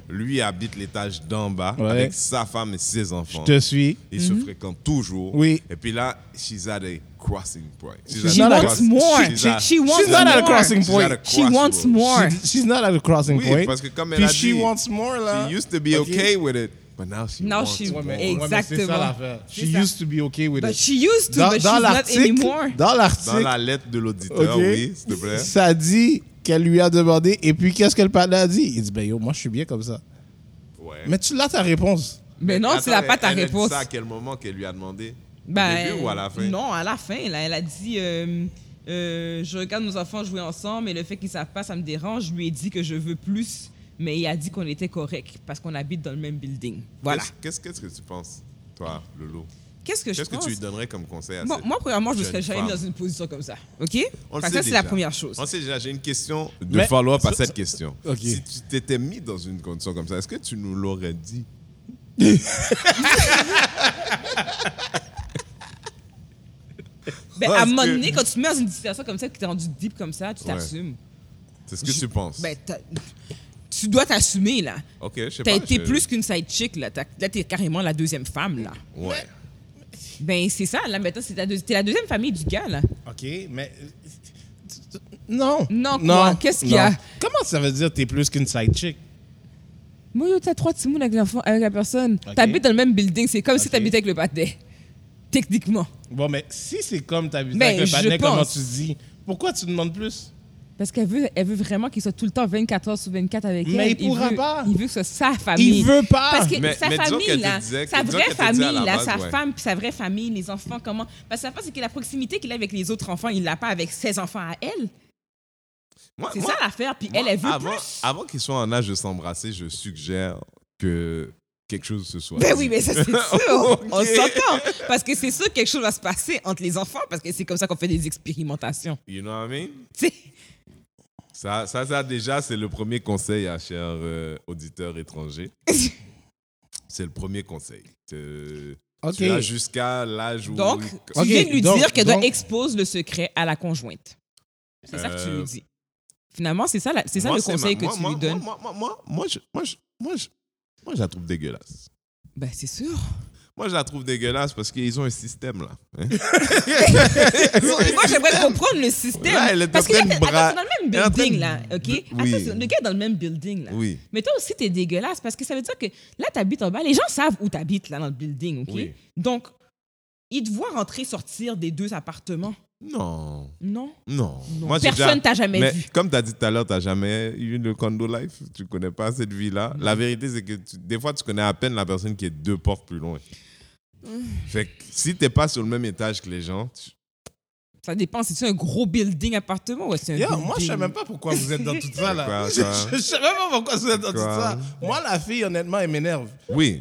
Lui habite l'étage d'en bas Ouais. avec sa femme et ses Je enfants. te suis. Ils se fréquentent toujours. Oui. Et puis là, she's at a crossing point. She's She's She not wants cross- more. she's at- She wants She's not at a more. crossing she's point. at a She wants more. She- she's not at a crossing Oui, point. parce que comme elle a she dit, wants more, là. She used to be Ok. okay with it, but now she Now wants she- more. Exactement. c'est ça. She C'est ça. used to be okay with But it. she used to, Dans, but she's dans not l'article, anymore. dans Dans l'article, la lettre de l'auditeur, ok, oui, s'il te plaît. ça dit qu'elle lui a demandé. Et puis, qu'est-ce que le partenaire a dit? Il dit, ben yo, moi, je suis bien comme ça. Ouais. Mais tu l'as ta réponse. Mais non, Attends, tu n'as pas ta elle a dit réponse. ça à quel moment qu'elle lui a demandé? Ben, Au début ou à la fin? Non, à la fin. Là, elle a dit euh, euh, Je regarde nos enfants jouer ensemble et le fait qu'ils ne savent pas, ça me dérange. Je lui ai dit que je veux plus, mais il a dit qu'on était correct parce qu'on habite dans le même building. Voilà. Qu'est-ce qu'est-ce que tu penses, toi, Lolo Qu'est-ce que je Qu'est-ce que pense tu lui donnerais comme conseil à Bon, cette moi, premièrement, je ne serais jamais femme? dans une position comme ça. OK? On le sait ça, c'est la première chose. On sait déjà, j'ai une question de follow-up à cette question. Si tu t'étais mis dans une condition comme ça, est-ce que tu nous l'aurais dit? Ben, à un moment que- donné, quand tu te mets dans une situation comme ça, que tu es rendu deep comme ça, tu Ouais. t'assumes. C'est ce que tu penses Ben, t'as- tu dois t'assumer, là. Ok, je sais T'as pas. été je- plus qu'une side chick, là. T'as- Là, t'es carrément la deuxième femme, là. Ouais. Ben, c'est ça, là, maintenant, c'est ta deux- t'es la deuxième famille du gars, là. OK, mais... Non. Non, quoi? Qu'est-ce qu'il y a? non. Comment ça veut dire t'es plus qu'une side chick? Moi, yo, t'as trois timons avec, l'enfant- avec la personne. Ok. T'habites dans le même building, c'est comme si Ok. t'habitais avec le pâté. Techniquement. Bon, mais si c'est comme t'habites Ben, avec le je partenaire, comment tu dis? Pourquoi tu demandes plus? Parce qu'elle veut, elle veut vraiment qu'il soit tout le temps 24 heures sur 24 avec Mais elle. il pourra veut, pas. Il veut que ce soit sa famille. Il veut pas! Parce que Mais- sa mais famille, là, sa vraie famille, là, base, sa ouais. femme puis sa vraie famille, les enfants, comment... Parce que la part, c'est que la proximité qu'il a avec les autres enfants, il l'a pas avec ses enfants à elle. C'est ça l'affaire. Puis moi, elle, elle veut avant, plus. Avant qu'ils soient en âge de s'embrasser, je suggère que quelque chose se soit. Ben oui, mais ça, c'est sûr. On s'entend. Parce que c'est sûr que quelque chose va se passer entre les enfants, parce que c'est comme ça qu'on fait des expérimentations. You know what I mean? Tu sais, Ça, ça, ça, déjà, c'est le premier conseil à chers euh, auditeurs étrangers. c'est le premier conseil. Euh, Ok. Tu as jusqu'à l'âge où. Donc, tu Ok, viens de lui donc- dire qu'elle doit expose le secret à la conjointe. C'est ça que tu Euh, lui dis. Finalement, c'est ça, la- c'est ça Moi, le conseil ma- que moi, tu moi, lui donnes. Moi, moi, moi, moi, je, moi, je, moi, je, la trouve dégueulasse. Ben, c'est sûr. Moi, je la trouve dégueulasse parce qu'ils ont un système, là. hein. Moi, j'aimerais comprendre le système. Là, elle est Parce bra- attends, c'est dans le même building, de- là, OK? Oui. Attention, le gars est dans le même building, là. Oui. Mais toi aussi, t'es dégueulasse parce que ça veut dire que là, t'habites en bas. Les gens savent où t'habites, là, dans le building, OK? Oui. Donc, ils te voient rentrer, sortir des deux appartements. Non. Non? Non. Non. Moi, Personne t'a jamais Mais vu. comme tu as dit tout à l'heure, tu n'as jamais eu le condo life. Tu connais pas cette vie-là. La vérité, c'est que tu- des fois, tu connais à peine la personne qui est deux portes plus loin. Fait que si tu n'es pas sur le même étage que les gens, tu- Ça dépend si c'est un gros building appartement ou c'est un Yo, building? moi, je sais même pas pourquoi vous êtes dans tout ça, là. Quoi, je, je sais même pas pourquoi vous êtes dans tout ça. Moi, la fille, honnêtement, elle m'énerve. oui,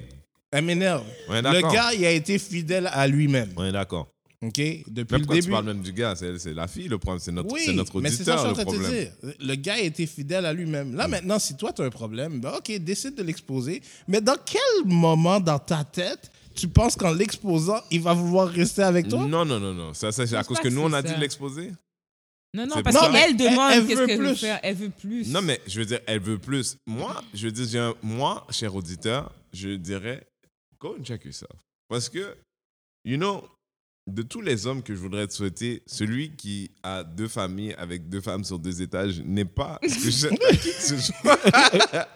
Elle m'énerve. Le gars, il a été fidèle à lui-même. On est d'accord. OK? Depuis le pourquoi tu début. parles même du gars? C'est c'est la fille le problème, c'est notre, Oui, c'est notre mais c'est ça auditeur que je le suis en train de te problème. dire. Le gars a été fidèle à lui-même. Là, maintenant, si toi, tu as un problème, ben OK, décide de l'exposer. Mais dans quel moment dans ta tête tu penses qu'en l'exposant, il va vouloir rester avec toi? Non, non, non, non. Ça, ça, c'est à cause que que nous, on a dit de l'exposer? Non, non, C'est parce qu'elle demande elle- elle qu'est-ce veut qu'elle veut plus. faire. Elle veut plus. Non, mais je veux dire, elle veut plus. Moi, je veux dire, moi, cher auditeur, je dirais, go and check yourself. Parce que, you know, de tous les hommes que je voudrais te souhaiter, celui qui a deux familles avec deux femmes sur deux étages n'est pas ce que je souhaite à qui que ce soit.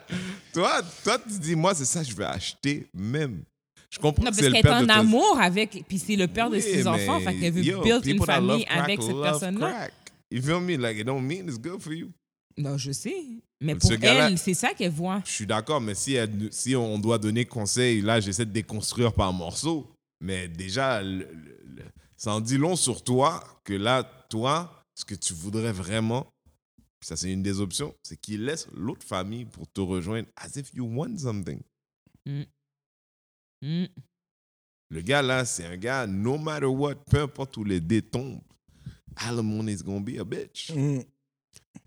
toi, toi, tu dis, moi, c'est ça je vais acheter même. Je comprends Non, que parce qu'elle est en amour avec, puis c'est le père de ses enfants, fait qu'elle veut build une famille avec cette personne-là. You feel me? Like, it don't mean it's good for you. Non, je sais. Mais pour elle, c'est ça qu'elle voit. Je suis d'accord, mais si, si on doit donner conseil, là, j'essaie de déconstruire par morceaux. Mais déjà, ça en dit long sur toi que là, toi, ce que tu voudrais vraiment, puis ça c'est une des options, c'est qu'il laisse l'autre famille pour te rejoindre as if you want something. Hmm. Le gars là, c'est un gars, no matter what, peu importe où les dés tombent, alimony is gonna be a bitch. Mm.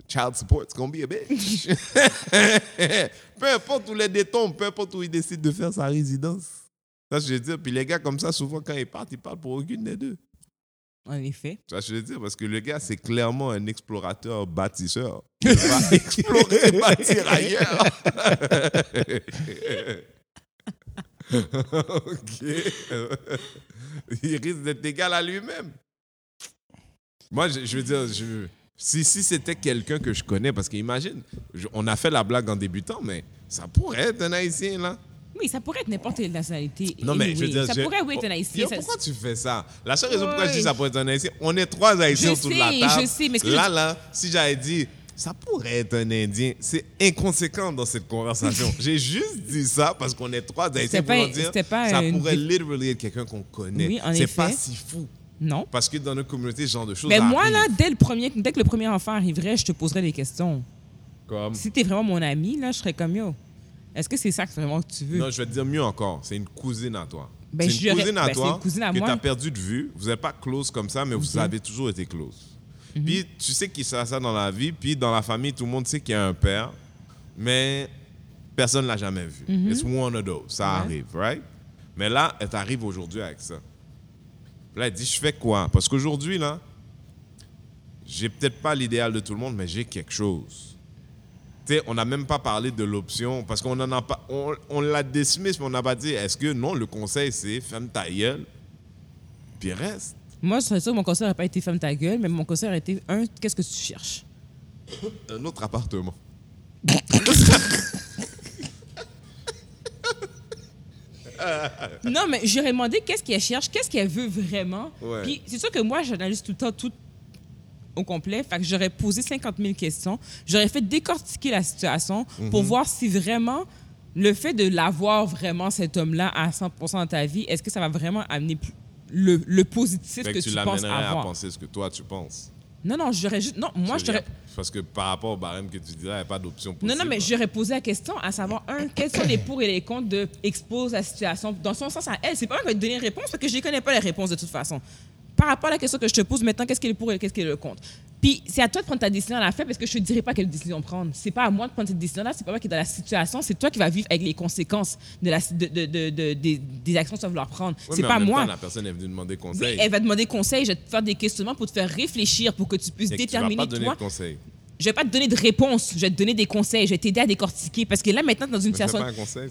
Child support's gonna be a bitch. peu importe où les dés tombent, peu importe où il décide de faire sa résidence. Ça, je veux dire. Puis les gars comme ça, souvent, quand ils partent, ils partent pour aucune des deux. En effet. Ça, je veux dire, parce que le gars, c'est clairement un explorateur bâtisseur. Il va explorer et bâtir ailleurs. ok. Il risque d'être égal à lui-même. Moi, je, je veux dire, je, si, si c'était quelqu'un que je connais, parce qu'imagine, on a fait la blague en débutant, mais ça pourrait être un Haïtien, là. Oui, ça pourrait être n'importe quelle nationalité. Non, mais je veux dire. Ça je- pourrait oui, être un haïtien. ça- pourquoi tu fais ça? La seule raison pourquoi je dis ça pourrait être un haïtien, on est trois haïtiens autour de la table. je sais, mais là, je- là, si j'avais dit ça pourrait être un indien, c'est inconséquent dans cette conversation. J'ai juste dit ça parce qu'on est trois haïtiens pour pas- dire pas ça une pourrait dé- literally être quelqu'un qu'on connaît. Oui, c'est pas si fou. Non. Parce que dans notre communauté, ce genre de choses Mais moi, là, dès, le premier, dès que le premier enfant arriverait, je te poserais des questions. Comme- Si t'es vraiment mon ami, là, je serais comme yo. Est-ce que c'est ça que vraiment que tu veux? Non, je vais te dire mieux encore. C'est une cousine à toi. Ben, c'est je une dirais- cousine à ben, toi une cousine à que tu as perdu de vue. Vous n'êtes pas close comme ça, mais vous Mhm. avez toujours été close. Puis tu sais qu'il sert ça dans la vie. Puis dans la famille, tout le monde sait qu'il y a un père, mais personne ne l'a jamais vu. It's one of those. Ça Mhm. Ouais. arrive, right? Mais là, elle t'arrive aujourd'hui avec ça. Là, elle dit, je fais quoi? Parce qu'aujourd'hui, là, j'ai peut-être pas l'idéal de tout le monde, mais j'ai quelque chose. On n'a même pas parlé de l'option parce qu'on en a pas, on, on l'a dismiss, mais on n'a pas dit est-ce que non, le conseil c'est ferme ta gueule, puis reste. Moi, je serais sûr que mon conseil n'aurait pas été ferme ta gueule, mais mon conseil aurait été un, qu'est-ce que tu cherches? Un autre appartement. Non, mais j'aurais demandé qu'est-ce qu'elle cherche, qu'est-ce qu'elle veut vraiment. Ouais. Puis c'est sûr que moi, j'analyse tout le temps tout au complet. Fait que j'aurais posé 50 000 questions. J'aurais fait décortiquer la situation Mhm. pour voir si vraiment le fait de l'avoir vraiment, cet homme-là, à 100% dans ta vie, est-ce que ça va vraiment amener le, le positif Fait que, que tu tu penses l'amènerais à avoir? penser ce que toi tu penses. Non, non, j'aurais juste. Non, moi, je t'aurais. Parce que par rapport au barème que tu dirais, il n'y a pas d'option possible. Non, non, mais j'aurais posé la question à savoir, un, quels sont les pour et les contre de expose la situation dans son sens à elle? C'est pas moi qui vais te donner une réponse parce que je ne connais pas les réponses de toute façon. Par rapport à la question que je te pose maintenant, qu'est-ce qui est le pour et qu'est-ce qui est le contre? Puis c'est à toi de prendre ta décision à la fin parce que je te dirai pas quelle décision prendre. C'est pas à moi de prendre cette décision-là, c'est pas moi qui est dans la situation, c'est toi qui vas vivre avec les conséquences de la, de, de, de, de- des, actions que tu vas vouloir prendre. C'est en pas même moi. temps, la personne est venue demander Oui, conseil. elle va demander conseil, je vais te faire des questionnements pour te faire réfléchir, pour que tu puisses Et que tu vas déterminer pas donner toi. de conseil. Je vais pas te donner de réponse, je vais te donner des conseils, je vais t'aider à décortiquer parce que là maintenant t'es dans une situation.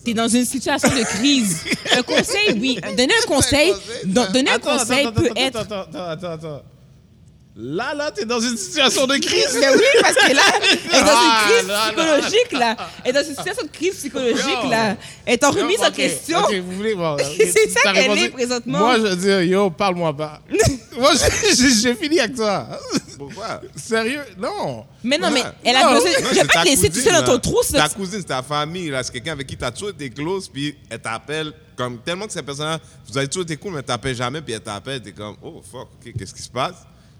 T'es dans une situation de crise. un conseil, oui. Donner un conseil, donner un conseil peut être. Attends, attends, attends, attends. Là, là, t'es dans une situation de crise. Mais oui, parce que là, elle est dans Ah, une crise là. psychologique, là. Elle est dans une situation de crise psychologique, Yo. là. Elle est en remise en question. ok, vous voulez, ok, C'est ça t'as qu'elle est présentement. Moi, je veux dire, yo, parle-moi pas. Moi, j'ai- fini avec toi. Pourquoi? Sérieux? Non. Mais non, mais elle a besoin. Je vais pas te laisser tout seul dans ton trou, Ta cousine, c'est ta famille, là. C'est quelqu'un avec qui tu as toujours été close, puis elle t'appelle comme tellement que cette personne-là, vous avez toujours été cool, mais elle t'appelle jamais, puis elle t'appelle, t'es comme, oh fuck, ok, qu'est-ce qui se passe?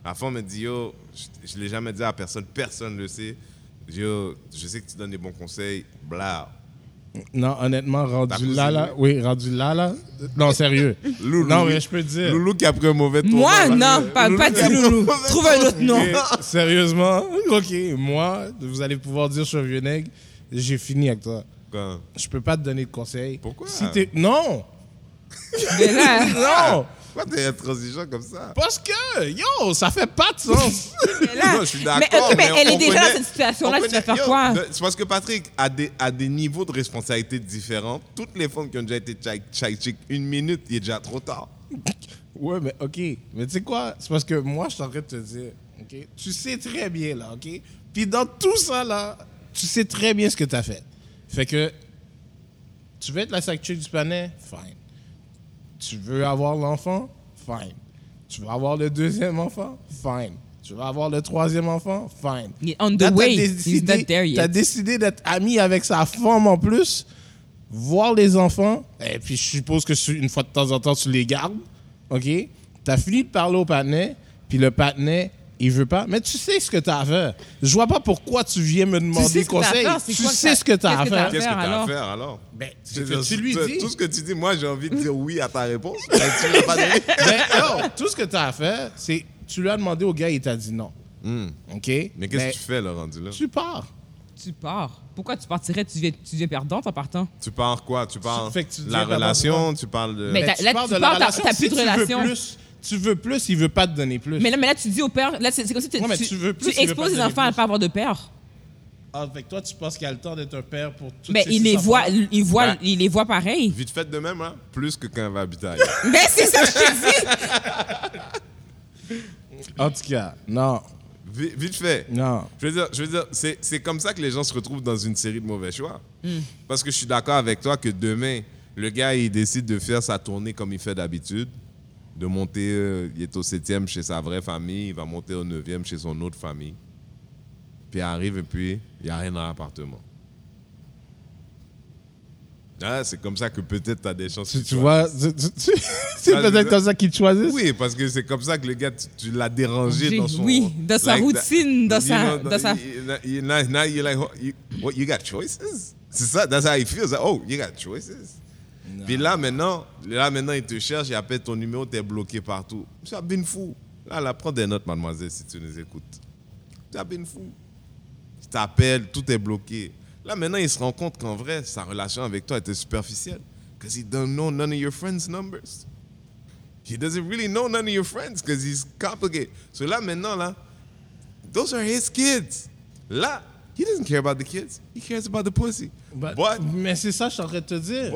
La femme me dit, yo, je, je l'ai jamais dit à personne, personne ne le sait. Yo, je sais que tu donnes des bons conseils, bla. Non, honnêtement, rendu là, là. Oui, rendu là, là. Non, sérieux. Loulou, non, mais je peux te dire. Loulou qui a pris un mauvais tour. Moi, non, pas, pas du loulou. Trouve un autre nom. Sérieusement? Ok, moi, vous allez pouvoir dire cheveux nègre, j'ai fini avec toi. Quand? Je peux pas te donner de conseils. Pourquoi? Si Non! Mais là, Non! Pourquoi t'es intransigeant comme ça? Parce que, yo, ça fait pas de sens. mais là. Non, je suis mais, d'accord. mais elle est déjà dans cette situation-là, on tu vas faire yo, quoi? C'est parce que Patrick a des, a des niveaux de responsabilité différents. Toutes les femmes qui ont déjà été chai chick une minute, il est déjà trop tard. ouais, mais ok. Mais tu sais quoi? C'est parce que moi, je suis en train de te dire, ok? Tu sais très bien, là, ok? Puis dans tout ça, là, tu sais très bien ce que t'as fait. Fait que, tu veux être la sacrée du panais? Fine. Tu veux avoir l'enfant? Fine. Tu veux avoir le deuxième enfant? Fine. Tu veux avoir le troisième enfant? Fine. Est on the Là, way. T'as yet. décidé d'être ami avec sa femme en plus, voir les enfants, et puis je suppose que une fois de temps en temps, tu les gardes, OK? T'as fini de parler au patinet, puis le patinet, il veut pas. Mais tu sais ce que t'as à faire. Je vois pas pourquoi tu viens me demander sais ce que t'as à conseil. faire, Tu quoi sais t'as- ce que t'as à qu'est-ce que t'as faire. à Qu'est-ce que faire, tu as à alors? faire alors? Ben, veux que dire, tu lui tout- dis. Tout ce que tu dis, moi, j'ai envie de dire oui à ta réponse. mais tu l'as pas donné. Ben, non, tout ce que t'as à faire, c'est tu lui as demandé au gars, il t'a dit non. Hmm. OK? Mais qu'est-ce que tu fais, là, rendu là? Tu pars. Tu pars. Pourquoi tu partirais? Tu viens, tu viens perdante en partant? Tu parles quoi? Tu que tu de dis la relation? Tu parles de... Mais Ben, t'as- tu là, parles tu de la t'as- relation. t'as Si plus de tu veux relation. plus, tu veux plus, il veut pas te donner plus. Mais là, mais là, tu dis au père, là, c'est comme si tu, Ouais, tu, tu veux plus, tu il veut exposes les enfants à ne pas avoir de père. Ah, avec toi, tu penses qu'il a le temps d'être un père pour toutes Mais ces il les voit, il voit, Ben- il les voit pareil. Vite fait de même, hein? Plus que quand elle va habiter ailleurs. Mais c'est ça que je te dis. En tout cas, non, Vi- Vite fait. non. Je veux dire, je veux dire c'est, c'est comme ça que les gens se retrouvent dans une série de mauvais choix. Parce que je suis d'accord avec toi que demain, le gars, il décide de faire sa tournée comme il fait d'habitude, de monter, euh, il est au septième chez sa vraie famille, il va monter au neuvième chez son autre famille. Puis il arrive et puis, il n'y a rien dans l'appartement. Ah, c'est comme ça que peut-être tu as des chances. Tu, tu vois, c'est peut-être comme ça qu'ils te choisissent. Oui, parce que c'est comme ça que le gars, tu, tu l'as dérangé dans son... Oui, dans sa routine, dans sa- know, dans sa- you- now, now you're like, oh, you, what, you got choices? C'est ça, that's how he feels. Like, oh, you got choices. Puis là, maintenant, là, maintenant, il te cherche, il appelle ton numéro, t'es bloqué partout. Tu as bien fou. Là, là, prends des notes, mademoiselle, si tu nous écoutes. Tu as bien fou. Il t'appelle, tout est bloqué. Là, maintenant, il se rend compte qu'en vrai, sa relation avec toi était superficielle. Because he don't know none of your friends' numbers. He doesn't really know none of your friends because he's complicated. So là, maintenant, là, those are his kids. Là, he doesn't care about the kids. He cares about the pussy. But- But, mais c'est ça, je suis en train de te dire.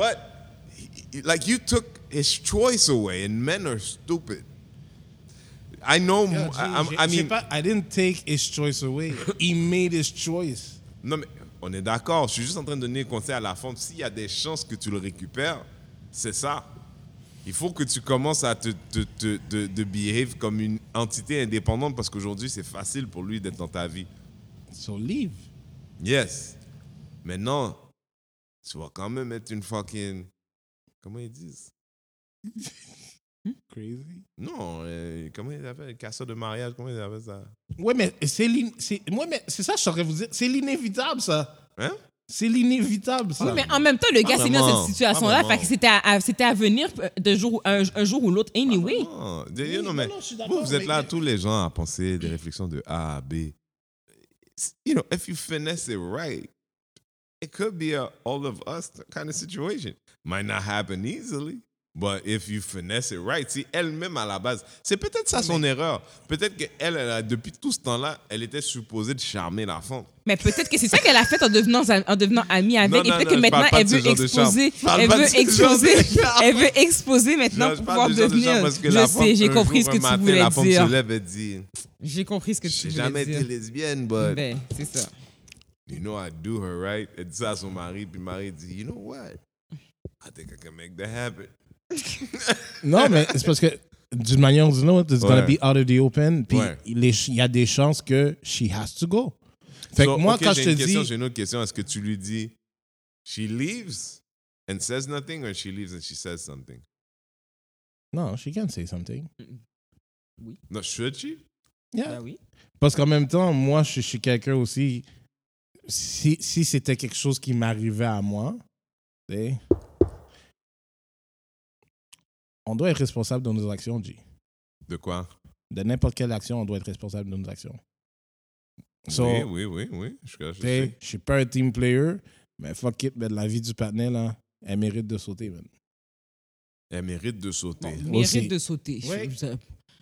Like you took his choice away, and men are stupid. I know. Yo, I, G, I'm- j'ai- I j'ai mean, pas- I didn't take his choice away. He made his choice. non mais on est d'accord. Je suis juste en train de donner un conseil à la femme. S'il y a des chances que tu le récupères, c'est ça. Il faut que tu commences à te, te, te- de behave comme une entité indépendante parce qu'aujourd'hui, c'est facile pour lui d'être dans ta vie. So leave. Yes. Maintenant, tu vas quand même être une fucking. Comment ils disent? Crazy? Non, euh, comment ils appellent? Casseur de mariage, comment ils appellent ça? Ouais, mais c'est moi, mais c'est ça je saurais vous dire. C'est l'inévitable, ça. Hein? C'est l'inévitable, ça. Oui, mais en même temps, le Pas gars s'est mis dans cette situation-là, fait que c'était à, à- c'était à venir euh, de jour, un, un jour ou l'autre, anyway. Non, de- Oui, non, mais non, non, vous, vous êtes mais- là, tous les gens, à penser des réflexions de A à B. You know, if you finesse it right, it could be a all of us kind of situation. Might not happen easily, but if you finesse it right, si elle-même à la base, c'est peut-être ça son erreur. Peut-être qu'elle, elle a- depuis tout ce temps-là, elle était supposée de charmer la femme. Mais peut-être que c'est ça qu'elle a fait en devenant, en devenant amie avec. Non, et peut-être que maintenant, elle veut exposer. Elle veut exposer. Elle veut exposer maintenant pour pouvoir de devenir. Je sais, j'ai compris ce que tu voulais dire. J'ai compris ce que tu J'ai voulais jamais dire. été lesbienne, but Ben, c'est ça. You know I do her right? Elle dit ça à son mari, puis le mari dit, you know what? I think I can make that happen. Non, mais c'est parce que d'une manière ou d'une autre, it's gonna Ouais. be out of the open. Puis Ouais. il y a des chances que she has to go. Fait So, que moi, ok, quand je te une dis. J'ai une autre question. Est-ce que tu lui dis, she leaves and says nothing, or she leaves and she says something? Non, she can say something. No, should she? Yeah. Ben oui. Parce qu'en même temps, moi, je suis quelqu'un aussi. Si, si c'était quelque chose qui m'arrivait à moi, on doit être responsable de nos actions, G. De quoi? De n'importe quelle action, on doit être responsable de nos actions. So, oui, oui, oui, oui. Je, je je suis pas un team player, mais fuck it, ben, la vie du patinet, là, elle mérite de sauter, man. Elle mérite de sauter. Bon. Aussi. Mérite de sauter. Oui.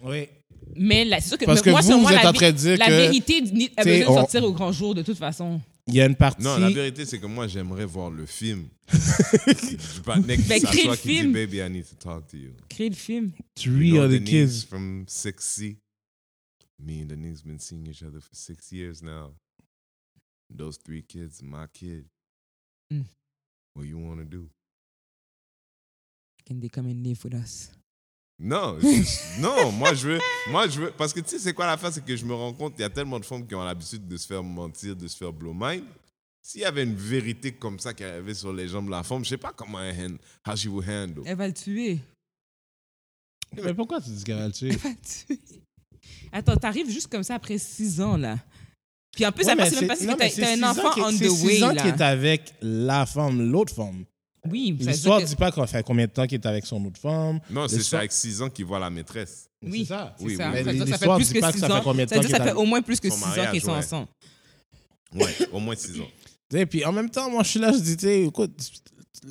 Oui. Mais c'est sûr que, Parce mais que moi, vous, selon vous moi, êtes la, en train de dire la que vérité a besoin de on- sortir au grand jour de toute façon. il y a une partie. Non, la vérité, c'est que moi, j'aimerais voir le film. du partenaire qui Ben, crée s'assoit le qui dit, film. baby, I need to talk to you. Créer le film. Three You know, other Denise kids. from 6C. Me and Denise been seeing each other for six years now. Those three kids, my kid. Mm. What you want to do? Can they come and live with us? Non, je- non, moi je veux, moi je veux, parce que tu sais c'est quoi l'affaire, c'est que je me rends compte il y a tellement de femmes qui ont l'habitude de se faire mentir, de se faire blow mind. S'il y avait une vérité comme ça qui arrivait sur les jambes de la femme, je sais pas comment elle hand, how she would handle. Elle va le tuer. Mais pourquoi tu dis qu'elle va le tuer? Elle va le tuer. Attends, t'arrives juste comme ça après six ans, là. Puis en plus, Ouais, mais c'est même pas c'est- si t'as c'est un six ans enfant qui- on c'est the six way, ans là. qui est avec la femme, l'autre femme. Oui, ça L'histoire que- ne dit pas qu'on fait combien de temps qu'il est avec son autre femme. Non, c'est L'histoire- avec 6 ans qu'il voit la maîtresse. Oui, C'est ça. Oui, ça. oui, Ça oui. ça L'histoire fait dit plus pas que que six ça fait ans. combien de Ça temps ça fait au moins plus que Son six ans mariage, qu'ils sont ouais. ensemble. Ouais, au moins 6 ans. Sais, puis en même temps, moi, je suis là, je dis, écoute,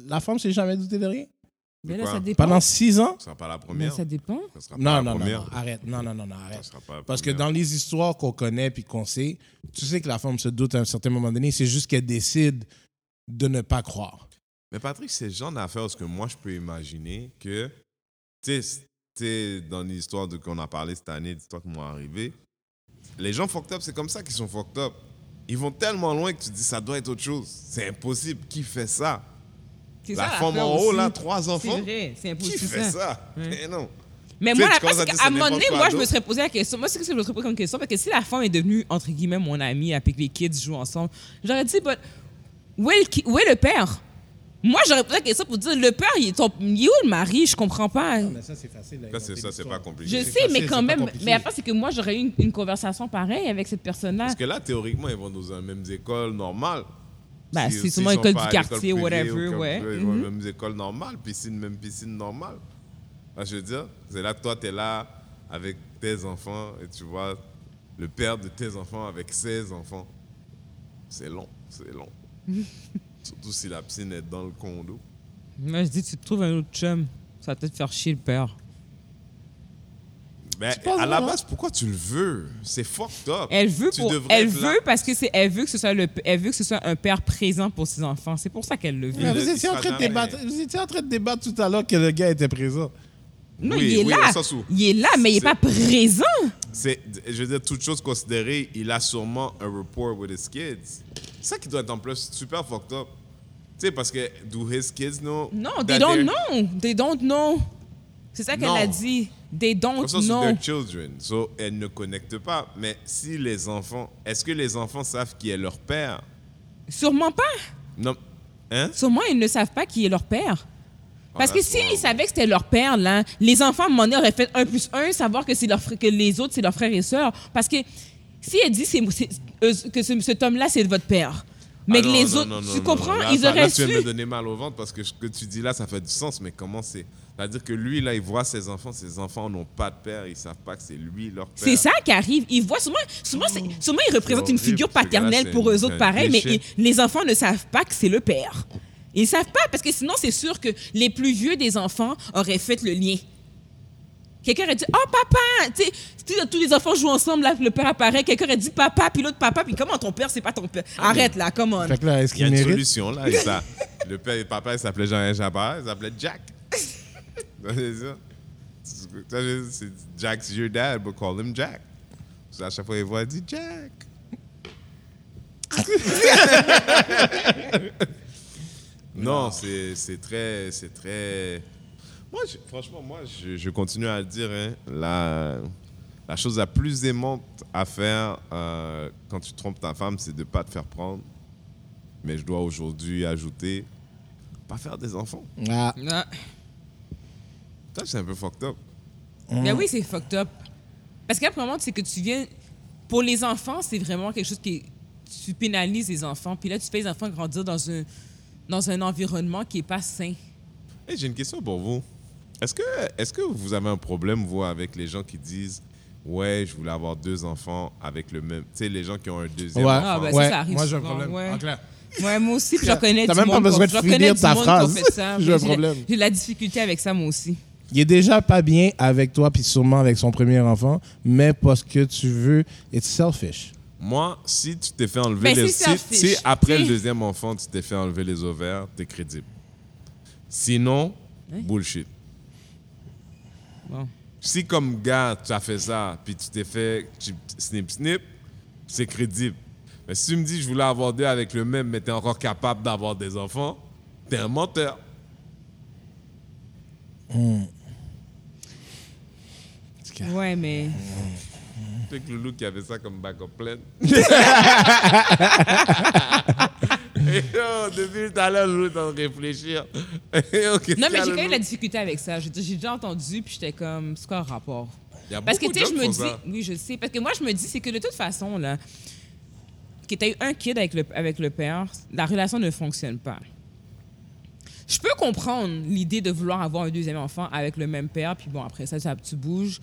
la femme s'est jamais doutée de rien. Mais là, ça dépend. Pendant six ans? Ce sera pas la Mais première. ça dépend. Ça sera pas Non, la non, non, première. non, arrête. Non, non, non, non, Ça arrête. sera pas la Parce que dans les histoires qu'on connaît puis qu'on sait, tu sais que la femme se doute à un certain moment donné, c'est juste qu'elle décide de ne pas croire. Mais Patrick, c'est le genre d'affaire parce que moi, je peux imaginer que, tu sais, dans l'histoire qu'on a parlé cette année, l'histoire qui m'ont arrivé, les gens fucked up, c'est comme ça qu'ils sont fucked up. Ils vont tellement loin que tu te dis, ça doit être autre chose. C'est impossible. Qui fait ça? C'est La ça, femme en haut, aussi. là, trois C'est enfants? vrai, c'est Qui impossible. fait ça? Mais non. Mais moi, la à c'est qu'à un c'est moment donné, moi, je me serais posé la question. Moi, c'est que je me serais posé comme question. Parce que si la femme est devenue, entre guillemets, mon amie, avec les kids jouent ensemble, j'aurais dit, but, où est le, ki- où est le père? Moi, j'aurais posé la question pour dire, le père, il est, ton- il est où le mari? Je comprends pas. Mais ça, c'est facile. Ça, c'est ça, c'est pas compliqué. Je sais, mais quand même. Mais après, c'est que moi, j'aurais eu une, une conversation pareille avec cette personne-là. Parce que là, théoriquement, ils vont dans les mêmes écoles normales. Bah, Si- c'est sûrement école du quartier, l'école privée whatever, ou ouais. ça, Ils vont Mhm. aux mêmes écoles normales, piscine, même piscine normale. Ah, je veux dire, c'est là que toi, tu es là avec tes enfants et tu vois le père de tes enfants avec ses enfants. C'est long, c'est long. Surtout si la piscine est dans le condo. Moi, je dis, tu te trouves un autre chum. Ça va peut-être faire chier le père. Mais penses à la vraiment? base, pourquoi tu le veux? C'est fucked up. Elle veut Tu pour, elle là. veut parce que c'est, elle veut que ce soit le, elle veut que ce soit un père présent pour ses enfants. C'est pour ça qu'elle le veut. Mais vous, étiez en train de débattre, vous étiez en train de débattre tout à l'heure que le gars était présent. Non, Oui, il est oui, là. Il est là, mais il est C'est- pas présent. C'est, je veux dire, toute chose considérée, il a sûrement un rapport with his kids. C'est ça qui doit être en plus super fucked up. Tu sais, parce que do his kids know? Non, they don't know. They don't know. C'est ça qu'elle a dit. They don't où know. children. So, elle ne connecte pas. Mais si les enfants, est-ce que les enfants savent qui est leur père? Sûrement pas. Non. Hein? Sûrement, ils ne savent pas qui est leur père. Parce que s'ils savaient que c'était leur père, là, les enfants, à un moment donné, auraient fait 1 plus 1, savoir que, leur, fr- que les autres, c'est leurs frères et sœurs. Parce que si elle dit c'est, c'est- euh, que ce, cet homme-là, c'est votre père, mais Ah non, les non, autres, non, tu comprends? Là, ils ça- auraient là, tu su. me donner mal au ventre parce que ce que tu dis là, ça fait du sens. Mais comment c'est? C'est-à-dire que lui, là, il voit ses enfants. Ses enfants n'ont pas de père. Ils savent pas que c'est lui leur père. C'est ça qui arrive. Ils voient souvent, souvent, ils représentent une figure paternelle pour un- eux autres un pareil, mais ils- les enfants ne savent pas que c'est le père. Ils savent pas parce que sinon c'est sûr que les plus vieux des enfants auraient fait le lien. Quelqu'un aurait dit Oh papa Tu sais, tous les enfants jouent ensemble, là, le père apparaît. Quelqu'un aurait dit papa, puis l'autre papa, puis comment ton père, c'est pas ton père? Arrête là, come on. Fait que là, est-ce Il y a une mérite? solution, là. et ça, le père et papa, il s'appelait Jean Jabbar. Il s'appelait Jack. c'est ça. Ça, C'est Jack's your dad, but call him Jack. So, à chaque fois, il voit, il dit Jack. non, c'est très. C'est très. Moi, je- franchement, moi, je, je continue à le dire. hein, la, la chose la plus aimante à faire euh, quand tu trompes ta femme, c'est de ne pas te faire prendre. Mais je dois aujourd'hui ajouter pas faire des enfants. Ah, Ah. Ça, c'est un peu fucked up. Ben oui, c'est fucked up. Parce qu'après, moment, c'est que tu viens. Pour les enfants, c'est vraiment quelque chose qui. Tu pénalises les enfants, puis là, tu fais les enfants grandir dans un, dans un environnement qui est pas sain. Hey, J'ai une question pour vous. Est-ce que, est que vous avez un problème, vous, avec les gens qui disent Ouais, je voulais avoir deux enfants avec le même. Tu sais, les gens qui ont un deuxième ouais, enfant. Ah, ben, ça, ouais. ça arrive Moi, j'ai un problème. ouais. En clair. Ouais, moi aussi, puis j'en connais T'as du même pas monde besoin qui- de finir ta phrase. fait ça. J'ai un problème. J'ai de la difficulté avec ça, moi aussi. Il est déjà pas bien avec toi, puis sûrement avec son premier enfant, mais parce que tu veux, it's selfish. Moi, si tu t'es fait enlever Ben, les. Si, si après Oui. le deuxième enfant, tu t'es fait enlever les ovaires, t'es crédible. Sinon, bullshit. Bon. Si comme gars, tu as fait ça, puis tu t'es fait tu- snip snip, c'est crédible. Mais si tu me dis je voulais avoir deux avec le même, mais tu es encore capable d'avoir des enfants, tu es un menteur. Ouais, mais. Tu sais que Loulou qui avait ça comme backup plan. Et yo, depuis tout à l'heure, Loulou est en train de réfléchir. Non, mais a, j'ai quand même la difficulté avec ça. Je J'ai déjà entendu, puis j'étais comme, c'est quoi le rapport? Il y a Parce que, tu sais, je me dis, ça. oui, je sais, parce que moi, je me dis, c'est que de toute façon, là, que tu as eu un kid avec le, avec le père, la relation ne fonctionne pas. Je peux comprendre l'idée de vouloir avoir un deuxième enfant avec le même père, puis bon, après ça, ça tu bouges.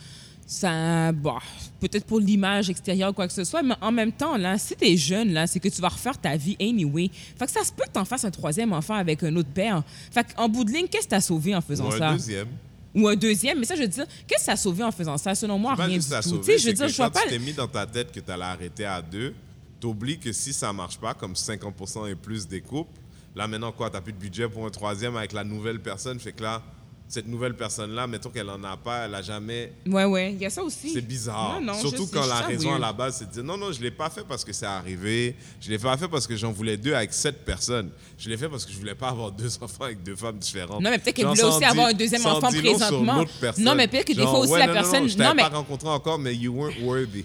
Ça, bon, peut-être pour l'image extérieure ou quoi que ce soit, mais en même temps, là, si t'es jeune, là, c'est que tu vas refaire ta vie anyway. Fait que ça se peut que t'en fasses un troisième enfant avec un autre père. Fait qu'en bout de ligne, qu'est-ce que t'as sauvé en faisant Ou un ça? deuxième. Ou un deuxième, mais ça, je veux dire, qu'est-ce que ça a sauvé en faisant ça? Selon moi, rien du tout. Tu sais, je veux dire, je vois pas. tu t'es mis dans ta tête que tu allais arrêter à deux, t'oublies que si ça marche pas, comme 50% et plus des couples, là maintenant quoi, t'as plus de budget pour un troisième avec la nouvelle personne, fait que là, cette nouvelle personne-là, mettons qu'elle en a pas, elle a jamais... Ouais, ouais, il y a ça aussi. C'est bizarre. Non, non, Surtout sais, quand la raison à la base, c'est de dire non, non, je l'ai pas fait parce que c'est arrivé. Je l'ai pas fait parce que j'en voulais deux avec sept personnes. Je l'ai fait parce que je voulais pas avoir deux enfants avec deux femmes différentes. Non, mais peut-être qu'elle voulait aussi avoir un deuxième enfant présentement. Non, mais peut-être que des fois aussi ouais, la non, personne- non, mais- pas rencontré encore, mais you weren't worthy.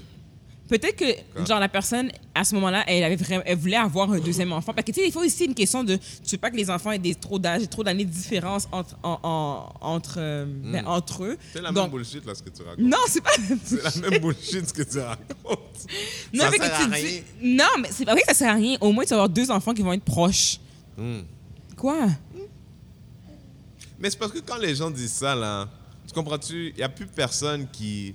Peut-être que, genre, la personne, à ce moment-là, elle, avait vraiment, elle voulait avoir un deuxième enfant. Parce que, tu sais, des fois aussi, une question de. Tu veux pas que les enfants aient des, trop d'âge, trop d'années de différence entre, en- en- entre, euh, ben, entre eux. C'est la Donc- même bullshit, là, ce que tu racontes. Non, c'est pas. C'est la même bullshit, ce que tu racontes. Non, Ça mais que sert tu à dis- rien. Non, mais c'est pas vrai que ça sert à rien. Au moins, tu vas avoir deux enfants qui vont être proches. Hmm. Quoi? Mais c'est parce que quand les gens disent ça, là, tu comprends-tu? Il n'y a plus personne qui.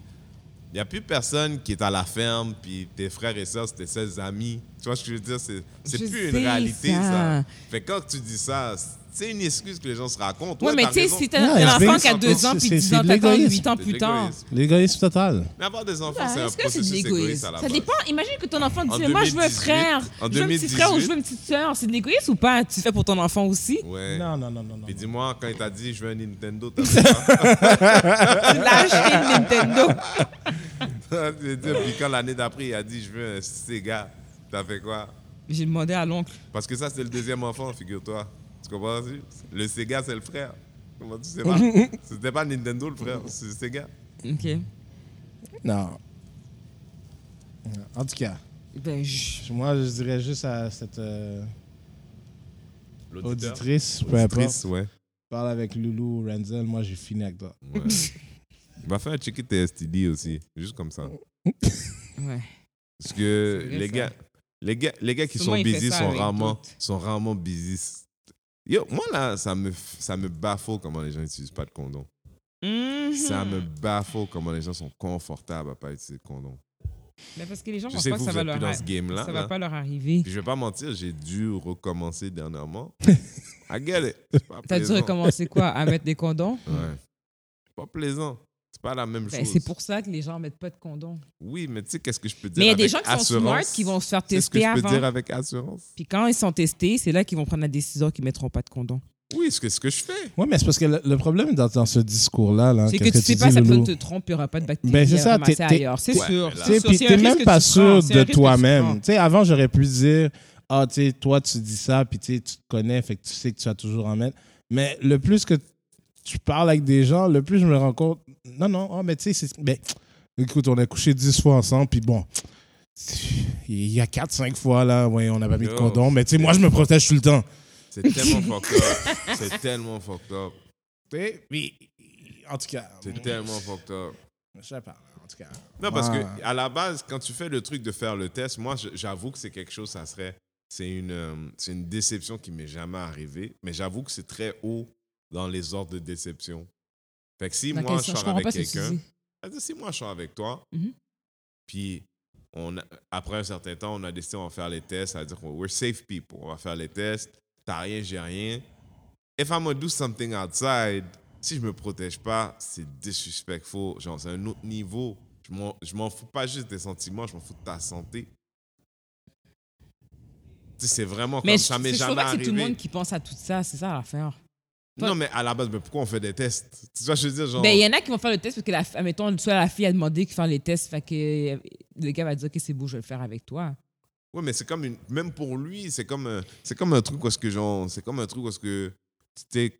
Il n'y a plus personne qui est à la ferme, puis tes frères et sœurs, c'était ses amis. Tu vois ce que je veux dire? C'est, plus une réalité, ça. ça. Fait que quand tu dis ça, c'est une excuse que les gens se racontent. Ouais, mais tu sais, si t'as un enfant qui a deux ans, puis c'est 10 de ans, t'attends l'égoïsme. 8 ans plus tard. l'égoïsme. Total. Mais avoir des enfants, Ah, c'est un Est-ce que c'est de processus l'égoïsme? égoïste à la Ça base. dépend. Imagine que ton enfant En dit Moi, je veux un 2018, frère. en Je veux un petit frère ou je 2018. veux une petite sœur. C'est de l'égoïsme ou pas? Tu fais pour ton enfant aussi? Ouais. Non, non, non, non. Puis dis-moi, quand il t'a dit je veux un Nintendo, t'as fait? Tu l'as acheté Nintendo. Puis quand l'année d'après, il a dit je veux un Sega, t'as fait quoi? J'ai demandé à l'oncle. Parce que ça, c'est le deuxième enfant, figure-toi. Tu comprends? Le Sega, c'est le frère. Comment tu sais pas? C'était pas Nintendo, le frère, c'est Sega. OK. Non. En tout cas, Ben, je- moi, je dirais juste à cette euh, auditrice, peu importe. Auditrice, ouais. Parle avec Loulou ou Renzel, moi j'ai fini avec toi. Ouais. Va faire checker tes STD aussi, juste comme ça. Ouais. Parce que vrai, les gars, les gars, les gars qui sont busy sont rarement, sont rarement busy. Yo, moi là, ça me, ça me baffle comment les gens n'utilisent pas de condom. Ça me baffle comment les gens sont confortables à pas utiliser de condom. Mais parce que les gens Je pensent pas que ça va leur dans ce game-là. ça là. va pas leur arriver. Puis je vais pas mentir, j'ai dû recommencer dernièrement. I get it. T'as dû recommencer quoi? À mettre des condoms? Ouais. C'est pas plaisant. C'est pas la même Ben, chose. C'est pour ça que les gens mettent pas de condoms. Oui, mais tu sais, qu'est-ce que je peux dire Mais il y a des avec gens qui sont assurance? smart qui vont se faire C'est ce que tester je peux avant. dire avec assurance. Puis quand ils sont testés, c'est là qu'ils vont prendre la décision qu'ils mettront pas de condom. Oui, c'est ce que je fais. Ouais, mais c'est parce que le, le problème dans, dans ce discours-là, là, c'est que tu sais dis, pas, ça Loulou? personne te trompe, il n'y aura pas de bactéries Ben, c'est ça, t'es- ailleurs. C'est sûr. Tu sais, puis t'es risque même pas tu sûr de tu toi-même. Tu sais, avant, j'aurais pu dire, ah, tu sais, toi, tu dis ça, puis tu sais, tu te connais, fait que tu sais que tu vas toujours en mettre. Mais le plus que tu parles avec des gens, le plus je me rends compte, non, non, ah, mais tu sais, c'est- ben, écoute, on a couché 10 fois ensemble, puis bon, il y a 4-5 fois, là, ouais, on n'a pas mis de condom, mais tu sais, moi, je me protège tout le temps. C'est tellement fucked up. C'est tellement fucked up. Puis, en tout cas, C'est tellement fucked up. je sais pas, en tout cas. Non, parce que à la base, quand tu fais le truc de faire le test, moi, j'avoue que c'est quelque chose, ça serait. C'est une, euh, c'est une déception qui m'est jamais arrivée, mais j'avoue que c'est très haut dans les ordres de déception. Fait que si Dans moi, je sors avec quelqu'un, si moi, je sors avec toi, Mhm. puis on a- après un certain temps, on a décidé, on va faire les tests, c'est-à-dire qu'on we're safe people, on va faire les tests, t'as rien, j'ai rien. If I'm gonna do something outside, si je me protège pas, c'est disrespectful, genre c'est un autre niveau. Je m'en- Je m'en fous pas juste des sentiments, je m'en fous de ta santé. Tu sais, c'est vraiment comme Mais ça m'est jamais pas que c'est tout le arrivé. monde qui pense à tout ça. C'est ça l'affaire. Non, mais à la base, mais pourquoi on fait des tests? Tu vois, je veux dire, genre. Ben, il y en a qui vont faire le test parce que, la, admettons, soit la fille a demandé de faire les tests, fait que euh, le gars va dire que c'est beau, je vais le faire avec toi. Ouais, mais c'est comme une. Même pour lui, c'est comme un, c'est comme un truc parce que genre, c'est comme un truc parce que tu sais,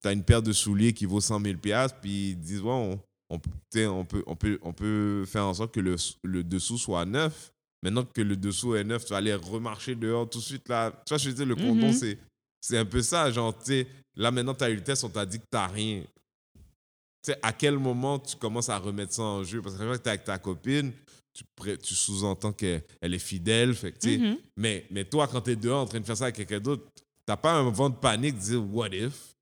t'as une paire de souliers qui vaut 100 000 piastres, puis ils disent ouais, on, on, on peut, on peut, on peut faire en sorte que le, le dessous soit neuf. Maintenant que le dessous est neuf, tu vas aller remarcher dehors tout de suite là. Tu vois, je veux dire, le condom, Mhm. c'est, c'est un peu ça, genre, tu sais, là maintenant t'as eu le test, on t'a dit que t'as rien. Tu sais, à quel moment tu commences à remettre ça en jeu? Parce que que t'es avec ta copine, tu, tu sous-entends qu'elle elle est fidèle. Fait que, tu sais, Mhm. mais, mais toi, quand tu es dehors en train de faire ça avec quelqu'un d'autre, t'as pas un vent de panique de dire what if?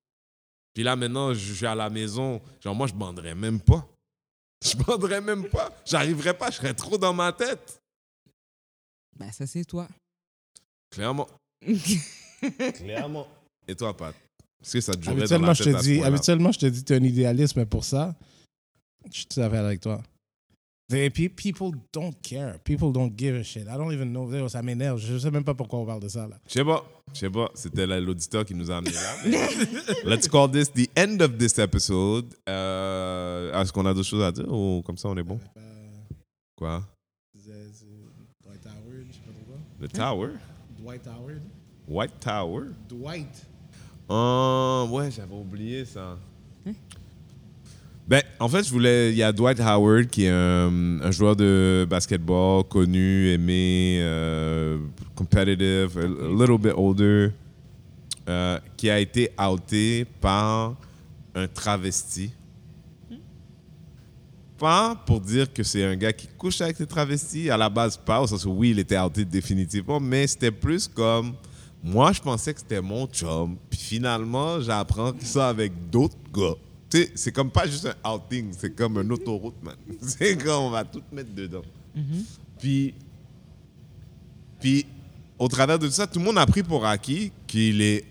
Puis là, maintenant, je suis à la maison. Genre, moi, je banderais même pas. Je banderais même pas. J'arriverais pas. Je serais trop dans ma tête. Ben, ça, c'est toi. Clairement. Clairement. Et toi, Pat? Est-ce que ça te jouerait dans Habituellement, la je tête te à dis, habituellement, je te dis, tu es un idéaliste, mais pour ça, je suis tout à fait avec toi. Puis, people don't care. People don't give a shit. I don't even know. Ça m'énerve. Je sais même pas pourquoi on parle de ça, là. Je sais pas. Je sais pas. C'était la- l'auditeur qui nous a amené là. Let's call this the end of this episode. Euh, Est-ce qu'on a d'autres choses à dire ou comme ça, on est bon? Quoi? Dwight Howard, je sais pas trop quoi. The Tower? Dwight Howard. White Tower? Dwight. Ah, ouais, j'avais oublié ça. Ben, en fait, je voulais. Il y a Dwight Howard, qui est un, un joueur de basketball connu, aimé, euh, competitive, a, a little bit older, euh, qui a été outé par un travesti. Pas pour dire que c'est un gars qui couche avec des travestis, à la base pas, au sens où oui, il était outé définitivement, mais c'était plus comme moi, je pensais que c'était mon chum, puis finalement, j'apprends ça avec d'autres gars. Tu sais, c'est comme pas juste un outing, c'est comme une autoroute, man. C'est comme on va tout mettre dedans. Puis, puis, au travers de tout ça, tout le monde a pris pour acquis qu'il est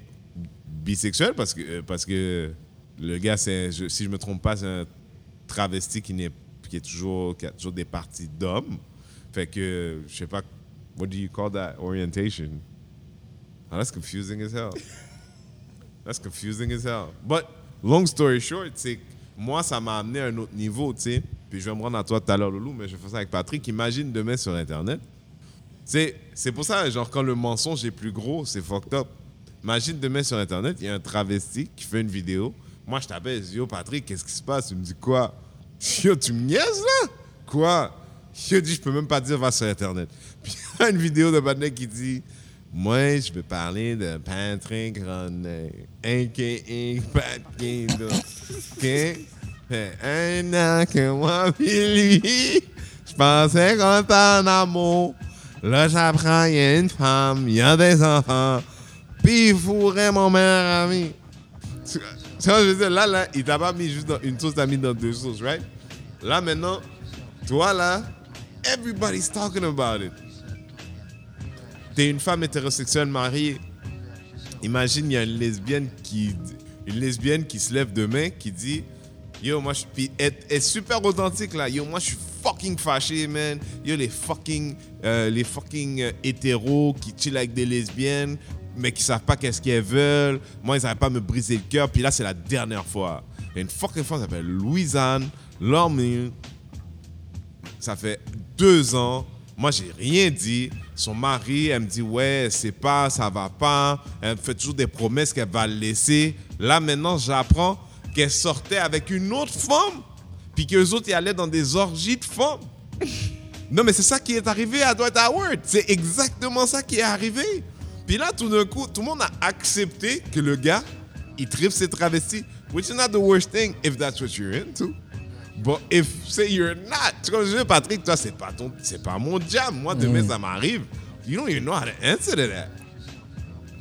bisexuel parce que, euh, parce que le gars, je- si je me trompe pas, c'est un travesti qui, n'est, qui, est toujours, qui a toujours des parties d'homme. Fait que, je sais pas, what do you call that orientation? Ah, that's confusing as hell. That's confusing as hell. But, long story short, c'est moi, ça m'a amené à un autre niveau, tu sais. Puis je vais me rendre à toi tout à l'heure, Loulou, mais je faire ça avec Patrick. Imagine demain sur Internet. C'est, pour ça, genre, quand le mensonge est plus gros, c'est fucked up. Imagine demain sur Internet, il y a un travesti qui fait une vidéo. Moi, je t'appelle, yo, Patrick, qu'est-ce qui se passe? Tu me dis quoi? Yo, tu me niaises, là? Quoi? Je dis, je peux même pas dire, va sur Internet. Puis il y a une vidéo de Badnek qui dit, Moi, je vais parler de Patrick René, a.k.a. Pat Kingdom. OK? Fait un an que moi puis lui, je pensais qu'on était en amour. Là, j'apprends, il y a une femme, il y a des enfants, puis il fourrait mon meilleur ami. Tu vois, je veux dire, là, là, il t'a pas mis juste dans une sauce, t'as mis dans deux sauces, right? Là, maintenant, toi, là, everybody's talking about it. T'es une femme hétérosexuelle mariée. Imagine, il y a une lesbienne qui, une lesbienne qui se lève demain, qui dit, yo, moi, je suis, elle est super authentique là. Yo, moi, je suis fucking fâché, man. Yo, les fucking, euh, les fucking euh, hétéros qui chill avec des lesbiennes, mais qui savent pas qu'est-ce qu'elles veulent. Moi, ils n'arrivent pas à me briser le cœur. Puis là, c'est la dernière fois. Il une fucking femme qui s'appelle Louisanne. Ça fait deux ans. Moi, j'ai rien dit. Son mari, elle me dit, ouais, c'est pas, ça va pas. Elle me fait toujours des promesses qu'elle va le laisser. Là, maintenant, j'apprends qu'elle sortait avec une autre femme. Puis qu'eux autres, ils allaient dans des orgies de femmes. Non, mais c'est ça qui est arrivé à Dwight Howard. C'est exactement ça qui est arrivé. Puis là, tout d'un coup, tout le monde a accepté que le gars, il tripe ses travestis. Which is not the worst thing if that's what you're into. But if, say you're not, tu vois, je dis, Patrick, toi, c'est pas ton, c'est pas mon jam. Moi, demain, ça m'arrive. You don't even know how to answer to that.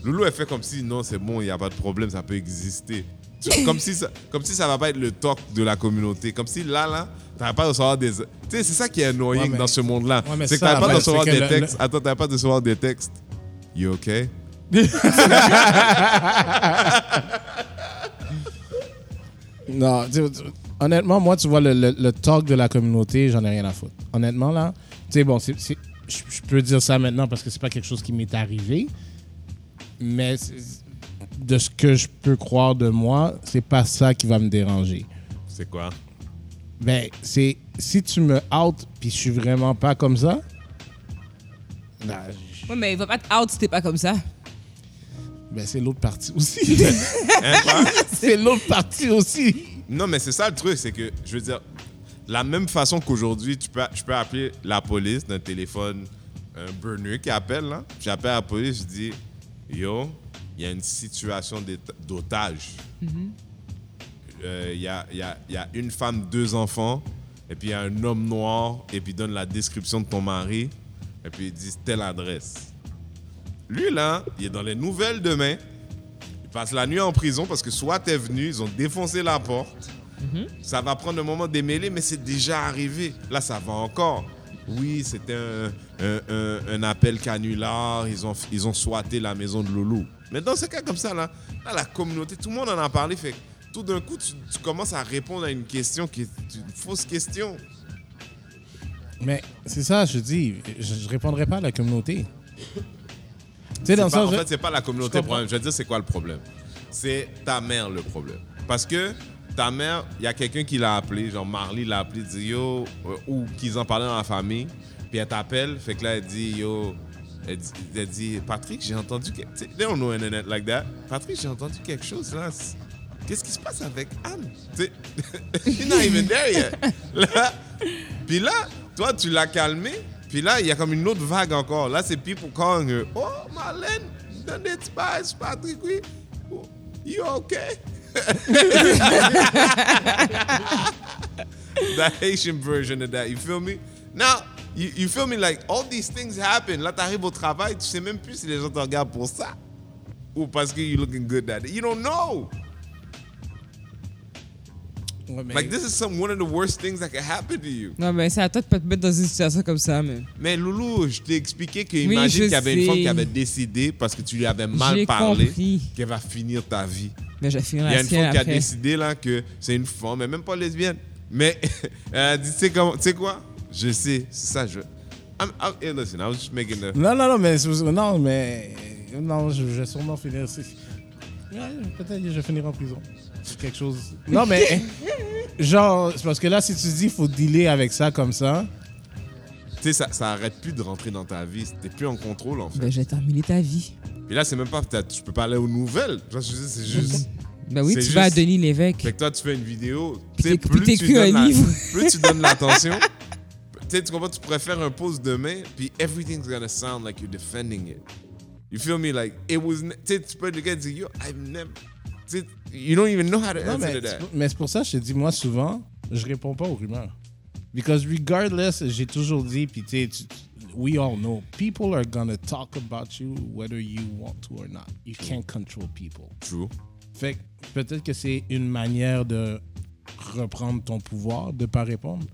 Loulou, elle fait comme si, non, c'est bon, il n'y a pas de problème, ça peut exister. Comme, si ça, comme si ça va pas être le talk de la communauté. Comme si là, là, t'arrêtes pas de recevoir des... Tu sais, c'est ça qui est annoying Ouais, mais- dans ce monde-là. Ouais, c'est que t'arrêtes pas de recevoir des le- textes. le- Attends, t'arrêtes pas de recevoir des textes. You okay? Non, tu- tu- honnêtement, moi, tu vois, le, le- le talk de la communauté, j'en ai rien à foutre. Honnêtement, là, tu sais, bon, je peux dire ça maintenant parce que c'est pas quelque chose qui m'est arrivé, mais de ce que je peux croire de moi, c'est pas ça qui va me déranger. C'est quoi? Ben, c'est si tu me out puis je suis vraiment pas comme ça, ben, Ouais, mais il va pas te out si t'es pas comme ça. ben c'est l'autre partie aussi. Hein, c'est l'autre partie aussi. Non, mais c'est ça le truc, c'est que, je veux dire, la même façon qu'aujourd'hui, tu peux, je peux appeler la police d'un téléphone, un burner qui appelle, là. J'appelle la police, je dis, yo, il y a une situation d'otage. Euh, Il y, a, y a une femme, deux enfants, et puis il y a un homme noir, et puis il donne la description de ton mari, et puis il dit telle adresse. Lui, là, il est dans les nouvelles demain. Passe la nuit en prison parce que soit t'es venu, ils ont défoncé la porte. Ça va prendre un moment démêlé, mais c'est déjà arrivé. Là, ça va encore. Oui, c'était un, un- un- un appel canular. Ils ont, ils ont la maison de Loulou. Mais dans ce cas comme ça, là, là, la communauté, tout le monde en a parlé. Fait tout d'un coup, tu, tu commences à répondre à une question qui est une fausse question. Mais c'est ça, je dis, je, je répondrai pas à la communauté. Dans C'est pas- sens. en fait, c'est pas la communauté Je le problème. Je te dire, c'est quoi le problème? C'est ta mère le problème. Parce que ta mère, il y a quelqu'un qui l'a appelé, genre Marley l'a appelé, dit yo, euh, ou qu'ils en parlaient dans la famille, puis elle t'appelle, fait que là, elle dit yo, elle dit, elle dit, Patrick, j'ai entendu. que- tu sais, They don't know internet like that. Patrick, j'ai entendu quelque chose là. Qu'est-ce qui se passe avec Anne? She's not even there yet. Là, puis là, toi, tu l'as calmé. Puis là, il y a comme une autre vague encore. Là, c'est people her. Oh, Marlène, donne des spies, Patrick, oui. Oh, You okay? that Haitian version of that, you feel me? Now, you, you feel me? Like, all these things happen. Là, t'arrives au travail, tu sais même plus si les gens te regardent pour ça. Ou parce que you looking good that day. You don't know. Ouais, mais- Like, this is some, one of the worst things that can happen to you. Non, mais c'est à toi de pas te mettre dans une situation comme ça, mais. Mais Loulou, je t'ai expliqué que Oui, imagine je qu'il y avait une femme qui avait décidé parce que tu lui avais mal parlé qu'elle va finir ta vie. Mais j'ai fini Il y a une femme qui a après. décidé là que c'est une femme, mais même pas lesbienne. Mais elle a dit, tu sais quoi? Je sais, c'est ça. Je... I'm, I'm, hey, listen, I was just making the... Non, non, non, mais, non, mais. Non, je, je vais sûrement finir. Peut-être que je vais finir en prison. C'est quelque chose. Non, mais. genre, c'est parce que là, si tu dis qu'il faut dealer avec ça comme ça. Tu sais, ça, ça arrête plus de rentrer dans ta vie. T'es plus en contrôle, en fait. Ben, j'ai terminé ta vie. Puis là, c'est même pas... Tu peux pas aller aux nouvelles. C'est juste... Ben oui, tu vas à Denis Lévesque. Fait que toi, tu fais une vidéo. Puis plus tu t'écris un donnes la- livre. Plus tu donnes l'attention. Tu sais, tu comprends, tu pourrais faire un pause demain, puis everything's gonna sound like you're defending it. You feel me? Like, it was, tu peux le gars dire, yo, I've never, you don't even know how to Non, answer mais, to that. c'est pour- mais c'est pour ça que je te dis, moi, souvent, je réponds pas aux rumeurs. Because regardless, j'ai toujours dit, puis tu we all know, people are gonna talk about you whether you want to or not. You can't control people. True. Fait que peut-être que c'est une manière de reprendre ton pouvoir, de pas répondre.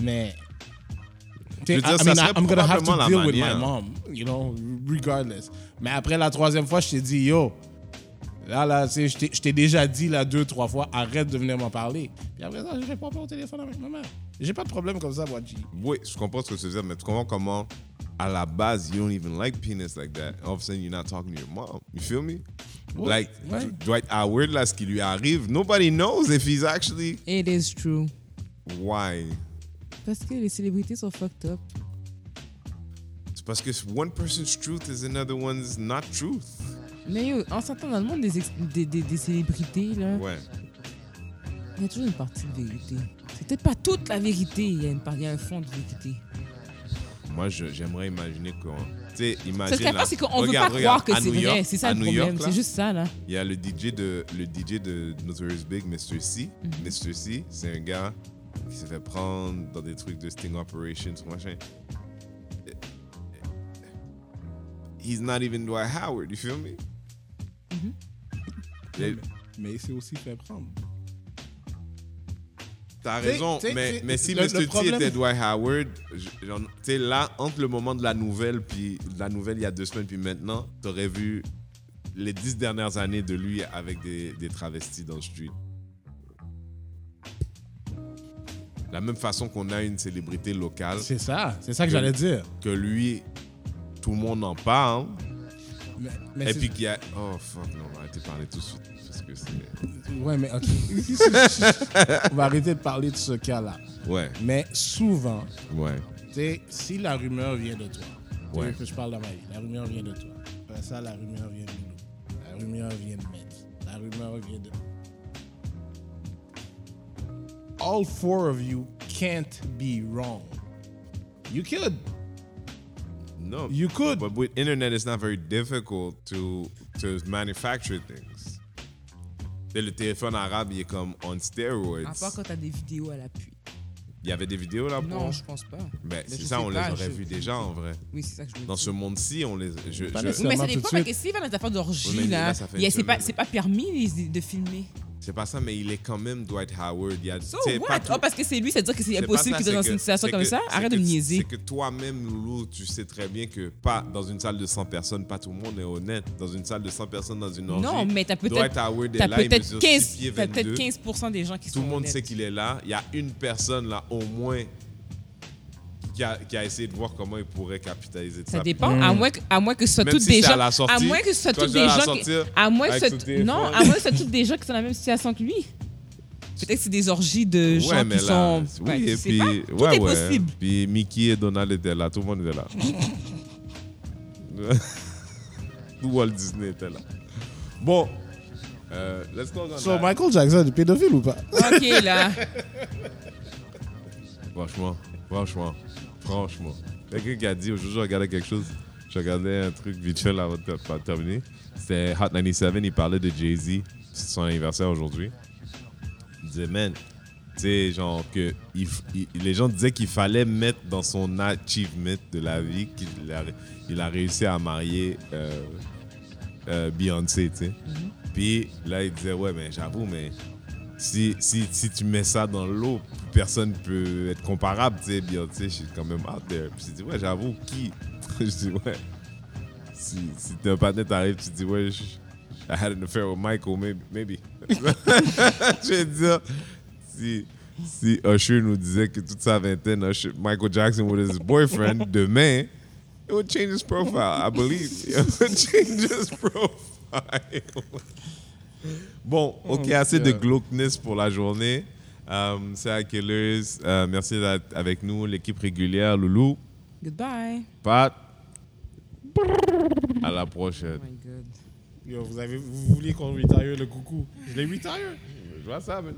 Mais. Je veux dire, I ça mean, serait I'm gonna have to deal with my mom, you know, regardless. Mais après la troisième fois, je t'ai dit, yo, là, là, tu sais, je t'ai- déjà dit là deux, trois fois, arrête de venir m'en parler. Puis après ça, je réponds pas au téléphone avec ma mère. J'ai pas de problème comme ça, G. Oui, je comprends ce que tu veux dire, mais tu comprends comment, à la base, you don't even like penis like that. All of a sudden, you're not talking to your mom. You feel me? Ouais, Like, ouais. Dwight Howard, là, ce qui lui arrive, nobody knows if he's actually. It is true. Why? Parce que les célébrités sont fucked up. C'est parce que one person's truth is another one's not truth. Mais yo, en s'entendant dans le monde des, ex- des, des, des célébrités, là, Ouais. il y a toujours une partie de vérité. C'est peut-être pas toute la vérité, il y a, une part- il y a un fond de vérité. Moi, je- j'aimerais imaginer qu'on. Tu sais, Ce imagine. qu'il y a là- pas, c'est qu'on veut pas regarde, croire que à c'est New vrai. York- C'est ça à le New problème. York, là, C'est juste ça, là. Il y a le DJ de, le DJ de Notorious Big, Mr. C. Mhm. Mr. C, c'est un gars qui s'est fait prendre dans des trucs de sting operations, machin. He's not even Dwight Howard, you feel me? Mhm. Et- Mais il s'est aussi fait prendre. T'as raison, mais, mais si le- Mr. le T problème- était Dwight Howard, tu sais, là, entre le moment de la nouvelle, puis la nouvelle il y a deux semaines, puis maintenant, t'aurais vu les dix dernières années de lui avec des, des travestis dans le street. La même façon qu'on a une célébrité locale, C'est ça, c'est ça que j'allais dire. que lui, tout le monde en parle, Mais, mais et puis qu'il y a. Oh fuck, non, on va arrêter de parler tout de suite. Parce que c'est. Ouais, mais ok. On va arrêter de parler de ce cas-là. Ouais, Mais souvent, ouais. tu si la rumeur vient de toi, Ouais. que je parle dans ma vie, la rumeur vient de toi. Après ça, la rumeur vient de nous. La rumeur vient de Metz. La rumeur vient de. All four of you can't be wrong. You could. No. You could. But with internet, it's not very difficult to to manufacture things. Et le téléphone arabe, il est comme on steroids. À part quand t'as des vidéos à l'appui. Il y avait des vidéos là pour. Non, je pense pas. Ben, Mais c'est ça, on pas, les aurait je- vus déjà en vrai. Oui, c'est ça que je me Dans ce monde-ci, on les. Je, je-. Oui, mais ça tout de dépend suite. parce que s'il va dans des affaires Oui, d'orgie, mais là, là, a- une c'est pas, c'est pas permis de filmer. C'est pas ça, mais il est quand même Dwight Howard. Il y a, So what? tout- Oh, parce que c'est lui, ça veut dire que c'est impossible qu'il soit dans que- une situation comme que- ça? Arrête de me niaiser. C'est que toi-même, Loulou, tu sais très bien que pas dans une salle de 100 personnes, pas tout le monde est honnête. Dans une salle de 100 personnes, dans une orgie. Non, mais t'as peut-être Dwight Howard est t'as là, il peut-être mesure 15, 6 pieds t'as peut-être 22. 15% des gens qui Tout sont le monde honnêtes. sait qu'il est là. Il y a une personne là, au moins, qui a, qui a essayé de voir comment il pourrait capitaliser de ça. Ça dépend, à, moins que, à moins que ce soit toutes si des à gens. la sortie, à moins que ce soit toutes des gens. Qui, à moins que ce non, à moins que ce soit toutes des gens qui sont dans la même situation que lui. Peut-être que c'est des orgies de gens mais qui là, sont. oui, Ouais, et puis, pas. ouais, Tout est ouais. possible. Puis Mickey et Donald étaient là, tout le monde était là. Tout Walt Disney était là. Bon, euh, let's go on So, that. Michael Jackson est pédophile ou pas? Ok, là. Franchement, franchement, franchement. Quelqu'un qui a dit, aujourd'hui, je regardais quelque chose, je regardais un truc vite fait avant de terminer. C'était Hot 97, il parlait de Jay-Z, c'est son anniversaire aujourd'hui. Il disait, man, tu sais, genre que il f- il- les gens disaient qu'il fallait mettre dans son achievement de la vie qu'il a, il a réussi à marier euh, euh, Beyoncé, tu sais. Puis là, il disait, ouais, mais j'avoue, mais si, si, si tu mets ça dans l'eau, personne peut être comparable, tu sais. Beyoncé, je suis quand même out there. Puis j'ai dit, ouais, j'avoue, qui? Je dis, ouais. Si, si t'es un partenaire, t'arrives, tu dis, ouais, je- I had an affair Michael, maybe. maybe. je vais dire, si, si Usher nous disait que toute sa vingtaine, Usher- Michael Jackson was his boyfriend, demain, it would change his profile, I believe. It would change his profile. Bon, ok, assez de glauqueness pour la journée. Euh, c'est à Killers. Euh, merci d'être avec nous, l'équipe régulière, Loulou, Goodbye. Pat. À la prochaine. Oh my god. Yo, vous, avez, vous vouliez qu'on retire le coucou. Je l'ai retire. Je vois ça, man.